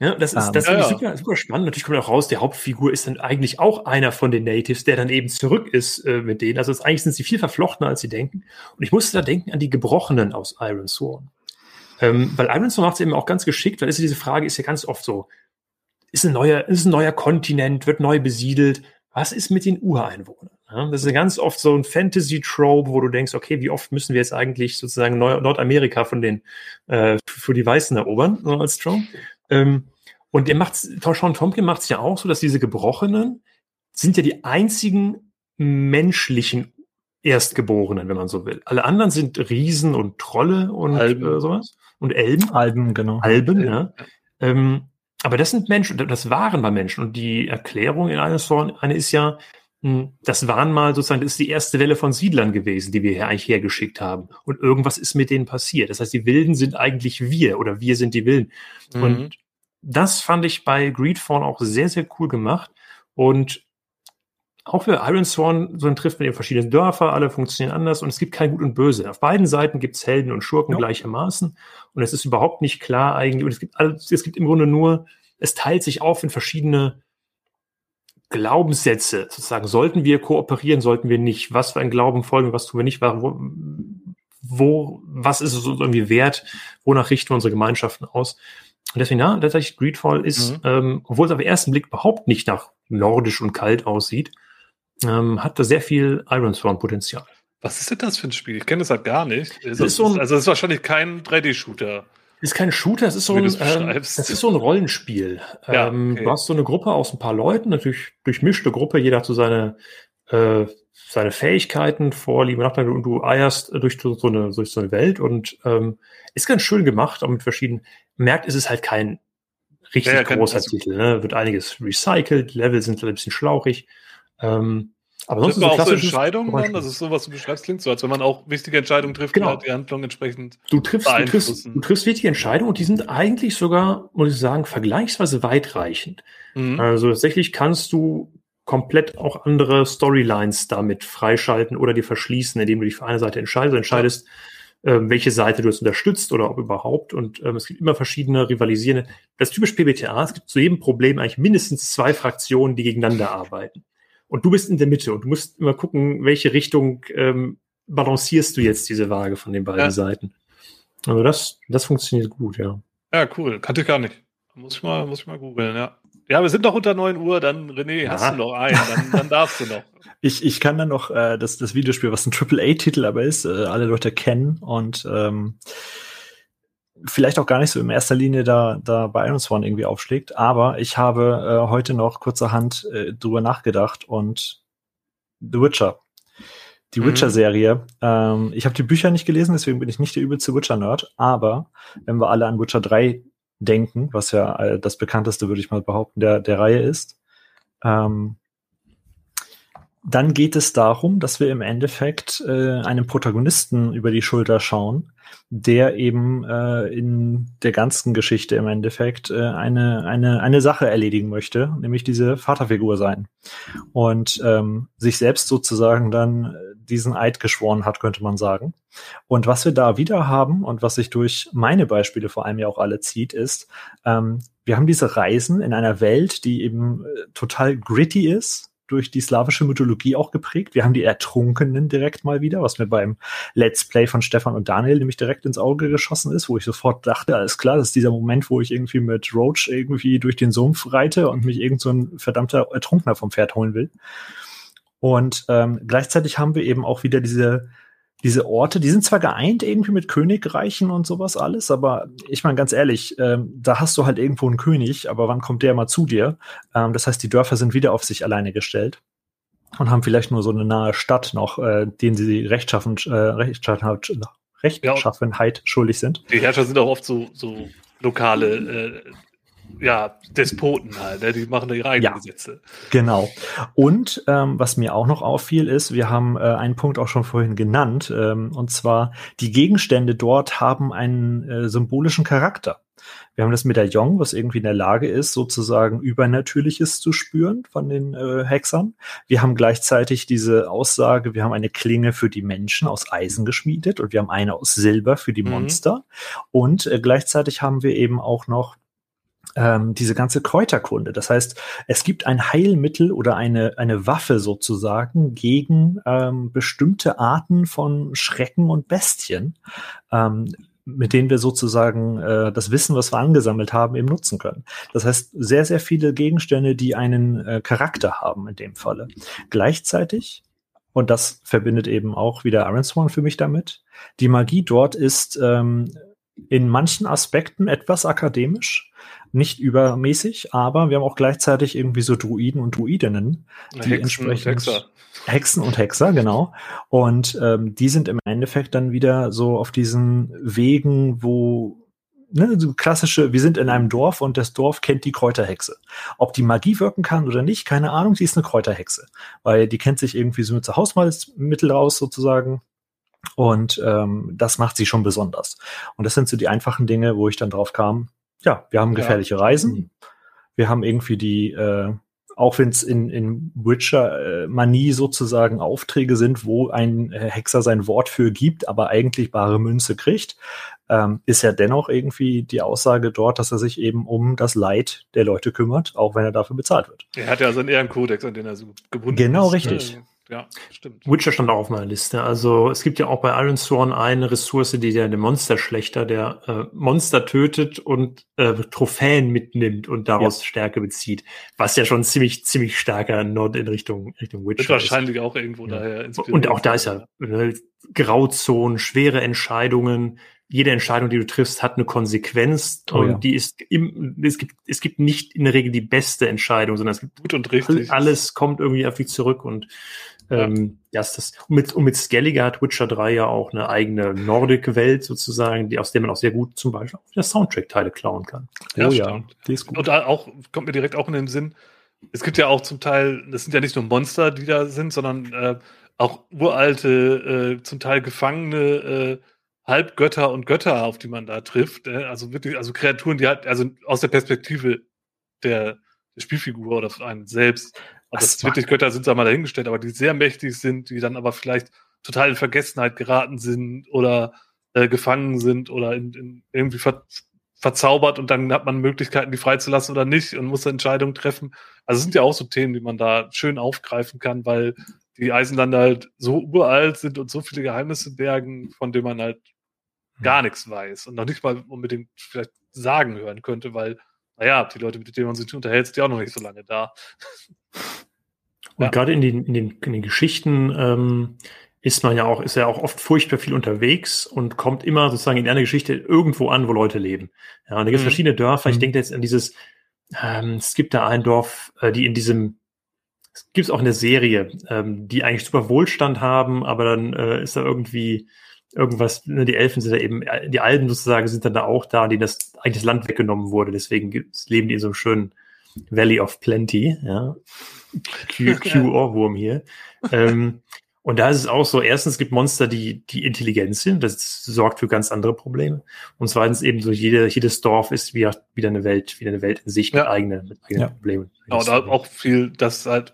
Ja, das ist, das ja, ist super, super spannend. Natürlich kommt auch raus, die Hauptfigur ist dann eigentlich auch einer von den Natives, der dann eben zurück ist äh, mit denen. Also eigentlich sind sie viel verflochtener, als sie denken. Und ich musste da denken an die Gebrochenen aus Iron Sworn. Ähm, weil Sworn macht es eben auch ganz geschickt, weil ist diese Frage ist ja ganz oft so, ist ein neuer, ist ein neuer Kontinent, wird neu besiedelt. Was ist mit den Ureinwohnern? Ja, das ist ganz oft so ein Fantasy-Trope, wo du denkst, okay, wie oft müssen wir jetzt eigentlich sozusagen Neu Nordamerika von den äh, für die Weißen erobern, so als Trope. Ähm, und der macht's, Sean Tompkin macht es ja auch so, dass diese Gebrochenen sind ja die einzigen menschlichen Erstgeborenen, wenn man so will. Alle anderen sind Riesen und Trolle und äh, sowas. Und Elben. Alben, genau. Alben, Alben. ja. Ähm, aber das sind Menschen, das waren mal Menschen. Und die Erklärung in einer eine ist ja, hm, das waren mal sozusagen, das ist die erste Welle von Siedlern gewesen, die wir hier eigentlich hergeschickt haben. Und irgendwas ist mit denen passiert. Das heißt, die Wilden sind eigentlich wir oder wir sind die Wilden. Mhm. Und das fand ich bei Greedfawn auch sehr, sehr cool gemacht. Und auch für Iron Sworn, so trifft man eben verschiedene Dörfer, alle funktionieren anders und es gibt kein Gut und Böse. Auf beiden Seiten gibt es Helden und Schurken ja. gleichermaßen und es ist überhaupt nicht klar eigentlich. Und es gibt, alles, es gibt im Grunde nur, es teilt sich auf in verschiedene Glaubenssätze. Sozusagen, sollten wir kooperieren, sollten wir nicht? Was für ein Glauben folgen, was tun wir nicht? Wo, wo was ist es uns irgendwie wert? Wonach richten wir unsere Gemeinschaften aus? Und deswegen, ja, tatsächlich Greedfall ist, mhm. ähm, obwohl es auf den ersten Blick überhaupt nicht nach nordisch und kalt aussieht, ähm, hat da sehr viel Ironsworn-Potenzial. Was ist denn das für ein Spiel? Ich kenne das halt gar nicht. Das ist so ein, also es ist wahrscheinlich kein 3D-Shooter. Ist kein Shooter, es ist so ein, ähm, das ist so ein Rollenspiel. Ja, ähm, okay. Du hast so eine Gruppe aus ein paar Leuten, natürlich durchmischte Gruppe, jeder hat so seine, äh, seine Fähigkeiten, Vorlieben, Nachteile und du eierst durch so eine, durch so eine Welt und ähm, ist ganz schön gemacht, auch mit verschiedenen, merkt, ist es halt kein richtig ja, großer Titel, ne? wird einiges recycelt, Level sind ein bisschen schlauchig. Ähm, aber sonst ist auch so Entscheidungen dann? Das ist so, was du beschreibst, klingt so, als wenn man auch wichtige Entscheidungen trifft, genau. die Handlung entsprechend du triffst, du triffst, du triffst wichtige Entscheidungen und die sind eigentlich sogar, muss ich sagen, vergleichsweise weitreichend. Mhm. Also tatsächlich kannst du komplett auch andere Storylines damit freischalten oder dir verschließen, indem du dich für eine Seite entscheidest. Entscheidest, äh, welche Seite du es unterstützt oder ob überhaupt. Und ähm, es gibt immer verschiedene rivalisierende. Das ist typisch PBTA. Es gibt zu jedem Problem eigentlich mindestens zwei Fraktionen, die gegeneinander arbeiten. Und du bist in der Mitte und du musst immer gucken, welche Richtung ähm, balancierst du jetzt diese Waage von den beiden ja. Seiten. Also das, das funktioniert gut, ja. Ja, cool. Kannte ich gar nicht. Muss ich mal, muss ich mal googeln, ja. Ja, wir sind noch unter 9 Uhr, dann René, ja. hast du noch einen, dann, dann darfst du noch. Ich, ich kann dann noch äh, das, das Videospiel, was ein AAA-Titel aber ist, äh, alle Leute kennen und ähm, vielleicht auch gar nicht so in erster Linie da, da bei Iron Swan irgendwie aufschlägt, aber ich habe äh, heute noch kurzerhand äh, drüber nachgedacht und The Witcher. Die mhm. Witcher-Serie. Ähm, ich habe die Bücher nicht gelesen, deswegen bin ich nicht der übelste Witcher-Nerd, aber wenn wir alle an Witcher 3 denken, was ja äh, das bekannteste, würde ich mal behaupten, der, der Reihe ist, ähm, dann geht es darum, dass wir im Endeffekt äh, einem Protagonisten über die Schulter schauen, der eben äh, in der ganzen Geschichte im Endeffekt äh, eine, eine, eine Sache erledigen möchte, nämlich diese Vaterfigur sein. Und ähm, sich selbst sozusagen dann diesen Eid geschworen hat, könnte man sagen. Und was wir da wieder haben und was sich durch meine Beispiele vor allem ja auch alle zieht, ist, ähm, wir haben diese Reisen in einer Welt, die eben äh, total gritty ist, durch die slawische Mythologie auch geprägt. Wir haben die Ertrunkenen direkt mal wieder, was mir beim Let's Play von Stefan und Daniel nämlich direkt ins Auge geschossen ist, wo ich sofort dachte, alles klar, das ist dieser Moment, wo ich irgendwie mit Roach irgendwie durch den Sumpf reite und mich irgend so ein verdammter Ertrunkener vom Pferd holen will. Und ähm, gleichzeitig haben wir eben auch wieder diese diese Orte, die sind zwar geeint irgendwie mit Königreichen und sowas alles, aber ich meine ganz ehrlich, ähm, da hast du halt irgendwo einen König, aber wann kommt der mal zu dir? Ähm, das heißt, die Dörfer sind wieder auf sich alleine gestellt und haben vielleicht nur so eine nahe Stadt noch, äh, denen sie rechtschaffen, äh, Rechtschaffenheit, Rechtschaffenheit ja, schuldig sind. Die Herrscher sind auch oft so, so lokale äh, ja, Despoten halt, ne? die machen ihre eigenen ja, Gesetze. Genau. Und ähm, was mir auch noch auffiel, ist, wir haben äh, einen Punkt auch schon vorhin genannt, ähm, und zwar die Gegenstände dort haben einen äh, symbolischen Charakter. Wir haben das Medaillon, was irgendwie in der Lage ist, sozusagen Übernatürliches zu spüren von den äh, Hexern. Wir haben gleichzeitig diese Aussage, wir haben eine Klinge für die Menschen aus Eisen geschmiedet und wir haben eine aus Silber für die mhm. Monster. Mhm. Und äh, gleichzeitig haben wir eben auch noch ähm, diese ganze Kräuterkunde. Das heißt, es gibt ein Heilmittel oder eine, eine Waffe sozusagen gegen ähm, bestimmte Arten von Schrecken und Bestien, ähm, mit denen wir sozusagen äh, das Wissen, was wir angesammelt haben, eben nutzen können. Das heißt, sehr, sehr viele Gegenstände, die einen äh, Charakter haben in dem Falle. Gleichzeitig Und das verbindet eben auch wieder Ironsworn für mich damit. Die Magie dort ist ähm, in manchen Aspekten etwas akademisch, nicht übermäßig, aber wir haben auch gleichzeitig irgendwie so Druiden und Druidinnen, die Hexen entsprechend und Hexer. Hexen und Hexer, genau. Und ähm, die sind im Endeffekt dann wieder so auf diesen Wegen, wo ne, so klassische, wir sind in einem Dorf und das Dorf kennt die Kräuterhexe. Ob die Magie wirken kann oder nicht, keine Ahnung, sie ist eine Kräuterhexe. Weil die kennt sich irgendwie so mit so Hausmalsmittel raus sozusagen. Und ähm, das macht sie schon besonders. Und das sind so die einfachen Dinge, wo ich dann drauf kam. Ja, wir haben gefährliche ja. Reisen. Wir haben irgendwie die, äh, auch wenn es in, in Witcher-Manie äh, sozusagen Aufträge sind, wo ein Hexer sein Wort für gibt, aber eigentlich bare Münze kriegt, ähm, ist ja dennoch irgendwie die Aussage dort, dass er sich eben um das Leid der Leute kümmert, auch wenn er dafür bezahlt wird. Er hat ja so einen Ehrenkodex, an den er so gebunden genau, ist. Genau, richtig. Ja, stimmt. Witcher stand auch auf meiner Liste. Also es gibt ja auch bei Iron Sworn eine Ressource, die der, der Monsterschlechter, der äh, Monster tötet und äh, Trophäen mitnimmt und daraus ja. Stärke bezieht. Was ja schon ziemlich, ziemlich starker Nord in Richtung, Richtung Witcher Wird wahrscheinlich auch irgendwo ja. daher inspiriert. Und auch da ist ja ne, Grauzonen, schwere Entscheidungen, jede Entscheidung, die du triffst, hat eine Konsequenz oh, und ja. die ist im, es gibt es gibt nicht in der Regel die beste Entscheidung, sondern es gibt gut und richtig. Alles kommt irgendwie auf dich zurück und ähm, ja, ist das, und mit, und mit Skelliger hat Witcher 3 ja auch eine eigene Nordic-Welt sozusagen, die, aus der man auch sehr gut zum Beispiel auch wieder Soundtrack-Teile klauen kann. Ja, oh ja, die ist gut. Und auch, kommt mir direkt auch in den Sinn, es gibt ja auch zum Teil, das sind ja nicht nur Monster, die da sind, sondern äh, auch uralte, äh, zum Teil gefangene äh, Halbgötter und Götter, auf die man da trifft. Äh, also wirklich, also Kreaturen, die halt, also aus der Perspektive der, der Spielfigur oder von einem selbst. Aber das, das wirklich Götter sind, da mal dahingestellt, aber die sehr mächtig sind, die dann aber vielleicht total in Vergessenheit geraten sind oder äh, gefangen sind oder in, in irgendwie ver verzaubert und dann hat man Möglichkeiten, die freizulassen oder nicht und muss Entscheidungen treffen. Also es sind ja auch so Themen, die man da schön aufgreifen kann, weil die Eisenlander halt so uralt sind und so viele Geheimnisse bergen, von denen man halt gar hm. nichts weiß und noch nicht mal unbedingt vielleicht sagen hören könnte, weil, naja, die Leute, mit denen man sich unterhält, sind ja auch noch nicht so lange da. Und ja. gerade in den, in, den, in den Geschichten ähm, ist man ja auch, ist ja auch oft furchtbar viel unterwegs und kommt immer sozusagen in einer Geschichte irgendwo an, wo Leute leben. Ja, und da gibt es mhm. verschiedene Dörfer. Ich mhm. denke jetzt an dieses, ähm, es gibt da ein Dorf, äh, die in diesem, es gibt es auch eine Serie, ähm, die eigentlich super Wohlstand haben, aber dann äh, ist da irgendwie irgendwas, ne, die Elfen sind da eben, die Alten sozusagen sind dann da auch da, die das eigentlich das Land weggenommen wurde. Deswegen leben die in so einem schönen Valley of Plenty, ja. Q-Ohrwurm hier. ähm, und da ist es auch so, erstens gibt Monster, die, die intelligent sind, das sorgt für ganz andere Probleme. Und zweitens eben so, jede, jedes Dorf ist wieder, wieder eine Welt, wieder eine Welt in sich mit eigenen, mit eigenen ja. Problemen. Ja, und auch viel, dass halt,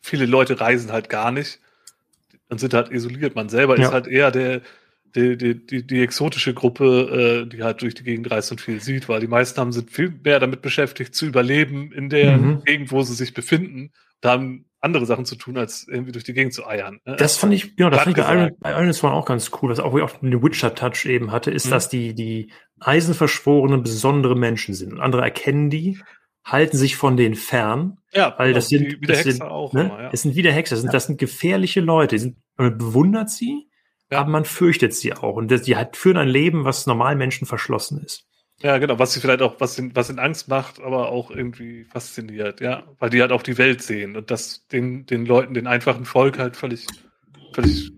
viele Leute reisen halt gar nicht und sind halt isoliert. Man selber ja. ist halt eher der, die, die, die, die exotische Gruppe, äh, die halt durch die Gegend reist und viel sieht, weil die meisten haben sind viel mehr damit beschäftigt, zu überleben in der mhm. Gegend, wo sie sich befinden. Da haben andere Sachen zu tun, als irgendwie durch die Gegend zu eiern. Ne? Das fand ich, genau, das fand ich bei Iron, bei Iron Swan auch ganz cool, was auch, auch den Witcher-Touch eben hatte, ist, mhm. dass die, die Eisenverschworenen besondere Menschen sind. Und andere erkennen die, halten sich von denen fern. Ja, weil das genau, sind, das sind, auch ne? immer, ja. das sind wieder Hexer, das sind, das sind gefährliche Leute. Die sind, man bewundert sie, ja. Aber man fürchtet sie auch. Und die hat, führen ein Leben, was normalen Menschen verschlossen ist. Ja, genau, was sie vielleicht auch, was in, was in Angst macht, aber auch irgendwie fasziniert, ja. Weil die halt auch die Welt sehen und das den, den Leuten, den einfachen Volk halt völlig, völlig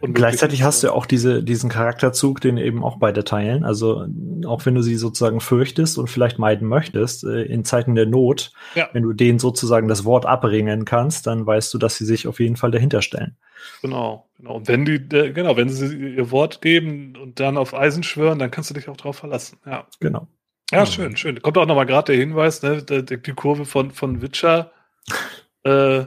Gleichzeitig hast du auch diese, diesen Charakterzug, den eben auch beide teilen. Also auch wenn du sie sozusagen fürchtest und vielleicht meiden möchtest, äh, in Zeiten der Not, ja. wenn du denen sozusagen das Wort abbringen kannst, dann weißt du, dass sie sich auf jeden Fall dahinter stellen. Genau, genau. Und wenn die, genau, wenn sie ihr Wort geben und dann auf Eisen schwören, dann kannst du dich auch drauf verlassen. Ja. Genau. Ja, schön, schön. Kommt auch nochmal gerade der Hinweis, ne, die, die Kurve von, von Witcher. äh,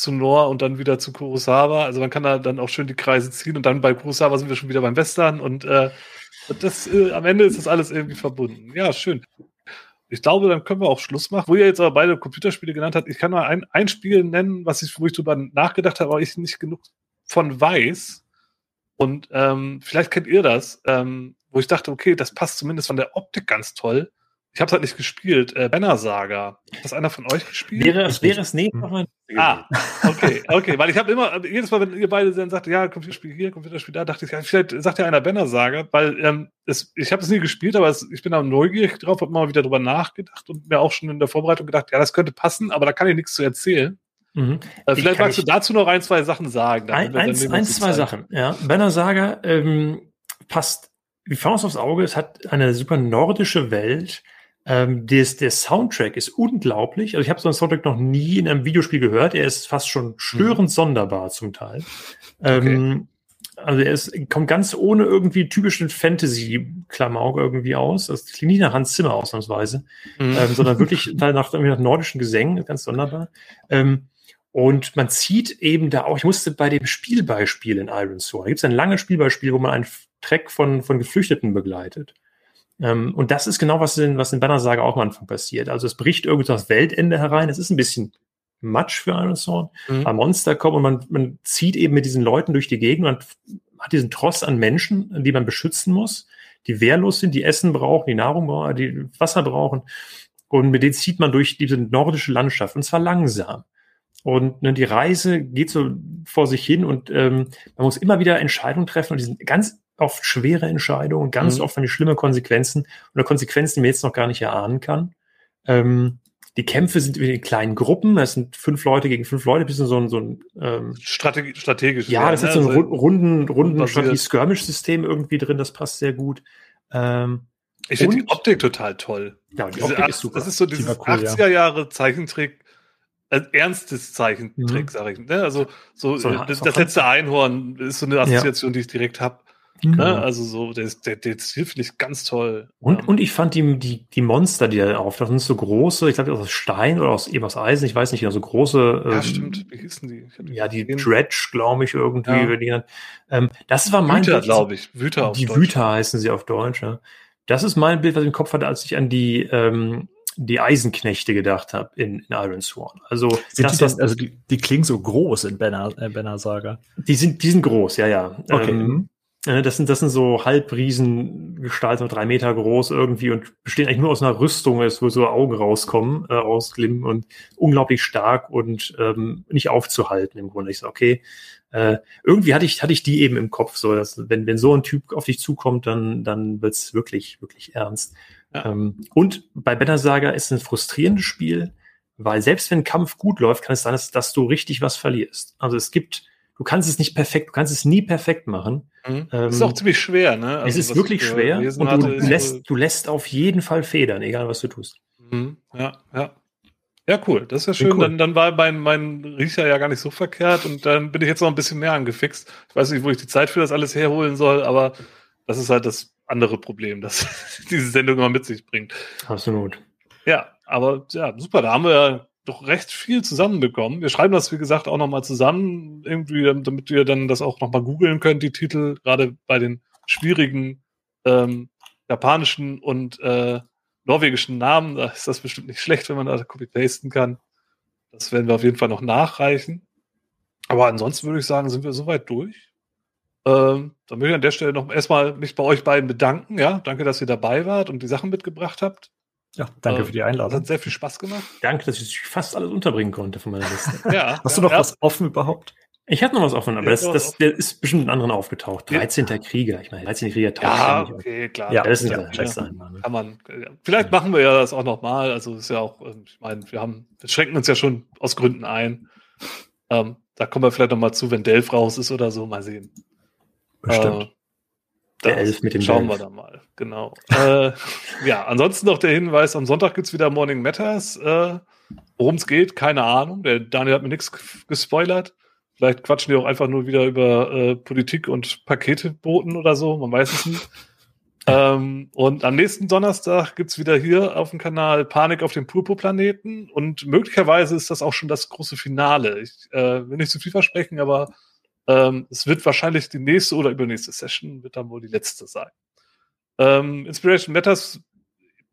zu Noah und dann wieder zu Kurosawa. Also man kann da dann auch schön die Kreise ziehen und dann bei Kurosawa sind wir schon wieder beim Western und äh, das, äh, am Ende ist das alles irgendwie verbunden. Ja, schön. Ich glaube, dann können wir auch Schluss machen. Wo ihr jetzt aber beide Computerspiele genannt habt, ich kann mal ein, ein Spiel nennen, was ich, wo ich drüber nachgedacht habe, aber ich nicht genug von weiß. Und ähm, vielleicht kennt ihr das, ähm, wo ich dachte, okay, das passt zumindest von der Optik ganz toll. Ich habe es halt nicht gespielt. Äh, Banner Saga. Hat das einer von euch gespielt? Wäre es, wäre es nicht noch Ah, okay, okay. Weil ich habe immer, jedes Mal, wenn ihr beide dann sagt, ja, Computerspiel hier, Computerspiel da, dachte ich, ja, vielleicht sagt ja einer Banner Saga, weil ähm, es, ich habe es nie gespielt, aber es, ich bin da neugierig drauf, habe mal wieder drüber nachgedacht und mir auch schon in der Vorbereitung gedacht, ja, das könnte passen, aber da kann ich nichts zu erzählen. Mhm. Äh, vielleicht magst du dazu noch ein, zwei Sachen sagen. Ein, eins, eins zwei Sachen, ja. Banner Saga ähm, passt wie Faust aufs Auge. Es hat eine super nordische Welt ähm, des, der Soundtrack ist unglaublich. Also ich habe so einen Soundtrack noch nie in einem Videospiel gehört. Er ist fast schon störend mhm. sonderbar zum Teil. Ähm, Also er ist, kommt ganz ohne irgendwie typischen Fantasy-Klamauk irgendwie aus. Das klingt nicht nach Hans Zimmer ausnahmsweise, mhm. ähm, sondern wirklich nach, nach nordischen Gesängen, ganz sonderbar. Ähm, und man zieht eben da auch, ich musste bei dem Spielbeispiel in Iron Sword, da gibt es ein langes Spielbeispiel, wo man einen Track von, von Geflüchteten begleitet. Ähm, und das ist genau, was in, was in Banner Saga auch am Anfang passiert. Also es bricht irgendwie das Weltende herein. Es ist ein bisschen Matsch für Iron Sword. Mhm. Ein Monster kommt und man, man zieht eben mit diesen Leuten durch die Gegend und hat diesen Tross an Menschen, die man beschützen muss, die wehrlos sind, die Essen brauchen, die Nahrung brauchen, die Wasser brauchen. Und mit denen zieht man durch diese nordische Landschaft und zwar langsam. Und ne, die Reise geht so vor sich hin und ähm, man muss immer wieder Entscheidungen treffen und die sind ganz oft schwere Entscheidungen, ganz mhm. oft haben die schlimme Konsequenzen oder Konsequenzen, die man jetzt noch gar nicht erahnen kann. Ähm, die Kämpfe sind in kleinen Gruppen, es sind fünf Leute gegen fünf Leute, bisschen so ein, so ein ähm, Strategi strategisch. Ja, das ist so ein also runden, runden Strategie-Skirmish-System irgendwie drin, das passt sehr gut. Ähm, ich finde die Optik total toll. Ja, die Optik ist super. Das ist so dieses cool, 80er Jahre Zeichentrick, äh, ernstes Zeichentrick, mhm. sage ich. Ne? Also so, so äh, das, das letzte Einhorn ist so eine Assoziation, ja. die ich direkt habe. Mhm. Ne? Also so, der, der, der Stil finde ich ganz toll. Und, und ich fand die, die, die Monster, die da auftauchen, sind so große, ich glaube aus Stein oder aus eben aus Eisen, ich weiß nicht genau, so große. Ja, ähm, stimmt. Wie hießen die? Ja, die Dredge, glaube ich, irgendwie. Ja. Die, ähm, das war mein Wüter, glaube ich. Wüter auf Die Deutsch. Wüter heißen sie auf Deutsch, ja. Das ist mein Bild, was ich im Kopf hatte, als ich an die, ähm, die Eisenknechte gedacht habe in, in Iron Sworn. Also, sind das, die denn, also die, die klingen so groß in Banner, äh, Banner Saga. Die sind, die sind groß, ja, ja. Okay. Ähm, mhm. Das sind, das sind so Halbriesen-Gestalten, drei Meter groß irgendwie und bestehen eigentlich nur aus einer Rüstung, es wo so Augen rauskommen, äh, rausglimmen und unglaublich stark und ähm, nicht aufzuhalten im Grunde. Ich so, okay, äh, irgendwie hatte ich, hatte ich die eben im Kopf, so dass wenn, wenn so ein Typ auf dich zukommt, dann, dann wird's wirklich, wirklich ernst. Ja. Ähm, und bei Better Saga ist es ein frustrierendes Spiel, weil selbst wenn ein Kampf gut läuft, kann es sein, dass, dass du richtig was verlierst. Also es gibt du kannst es nicht perfekt, du kannst es nie perfekt machen. Mhm. Ähm, ist auch ziemlich schwer, ne? Also, es ist wirklich schwer und du, hatte, lässt, du lässt auf jeden Fall federn, egal was du tust. Mhm. Ja, ja. Ja, cool. Das ist ja schön. Cool. Dann, dann war mein, mein Riecher ja gar nicht so verkehrt und dann bin ich jetzt noch ein bisschen mehr angefixt. Ich weiß nicht, wo ich die Zeit für das alles herholen soll, aber das ist halt das andere Problem, das diese Sendung immer mit sich bringt. Absolut. Ja, aber ja, super. Da haben wir ja doch recht viel zusammenbekommen. Wir schreiben das, wie gesagt, auch nochmal zusammen, irgendwie, damit ihr dann das auch nochmal googeln könnt, die Titel, gerade bei den schwierigen ähm, japanischen und äh, norwegischen Namen. Da ist das bestimmt nicht schlecht, wenn man da copy-pasten kann. Das werden wir auf jeden Fall noch nachreichen. Aber ansonsten würde ich sagen, sind wir soweit durch. Ähm, dann möchte ich an der Stelle noch erstmal mich bei euch beiden bedanken. Ja, danke, dass ihr dabei wart und die Sachen mitgebracht habt. Ja, danke äh, für die Einladung. Hat sehr viel Spaß gemacht. Danke, dass ich fast alles unterbringen konnte von meiner Liste. ja. Hast du noch ja. was offen überhaupt? Ich hatte noch was offen, aber das, das, der ist bestimmt in anderen aufgetaucht. 13. Ja. Krieger. Ich meine, 13. Krieger taucht ja, okay, klar. Ja, das ist ja, ja, sein, ne? Kann man, vielleicht machen wir ja das auch nochmal. Also ist ja auch, ähm, ich meine, wir haben, wir schränken uns ja schon aus Gründen ein. Ähm, da kommen wir vielleicht nochmal zu, wenn Delph raus ist oder so. Mal sehen. Bestimmt. Äh, der Elf mit dem Schauen Delf. wir da mal, genau. äh, ja, ansonsten noch der Hinweis, am Sonntag gibt es wieder Morning Matters. Äh, Worum es geht, keine Ahnung. Der Daniel hat mir nichts gespoilert. Vielleicht quatschen die auch einfach nur wieder über äh, Politik und Paketeboten oder so, man weiß es nicht. ähm, und am nächsten Donnerstag gibt es wieder hier auf dem Kanal Panik auf dem Purpurplaneten und möglicherweise ist das auch schon das große Finale. Ich äh, will nicht zu viel versprechen, aber ähm, es wird wahrscheinlich die nächste oder übernächste Session wird dann wohl die letzte sein. Ähm, Inspiration Matters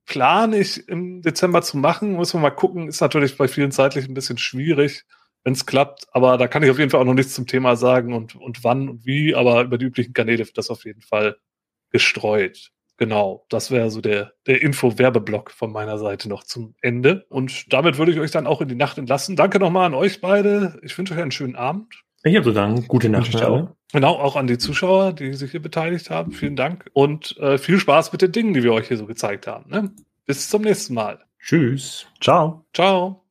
plane ich im Dezember zu machen. Muss man mal gucken. Ist natürlich bei vielen zeitlich ein bisschen schwierig, wenn es klappt. Aber da kann ich auf jeden Fall auch noch nichts zum Thema sagen und, und wann und wie. Aber über die üblichen Kanäle wird das auf jeden Fall gestreut. Genau, das wäre so der, der Info-Werbeblock von meiner Seite noch zum Ende. Und damit würde ich euch dann auch in die Nacht entlassen. Danke nochmal an euch beide. Ich wünsche euch einen schönen Abend. Ich habe zu sagen, gute Nacht. Auch. Genau, auch an die Zuschauer, die sich hier beteiligt haben. Vielen Dank und äh, viel Spaß mit den Dingen, die wir euch hier so gezeigt haben. Ne? Bis zum nächsten Mal. Tschüss. Ciao. Ciao.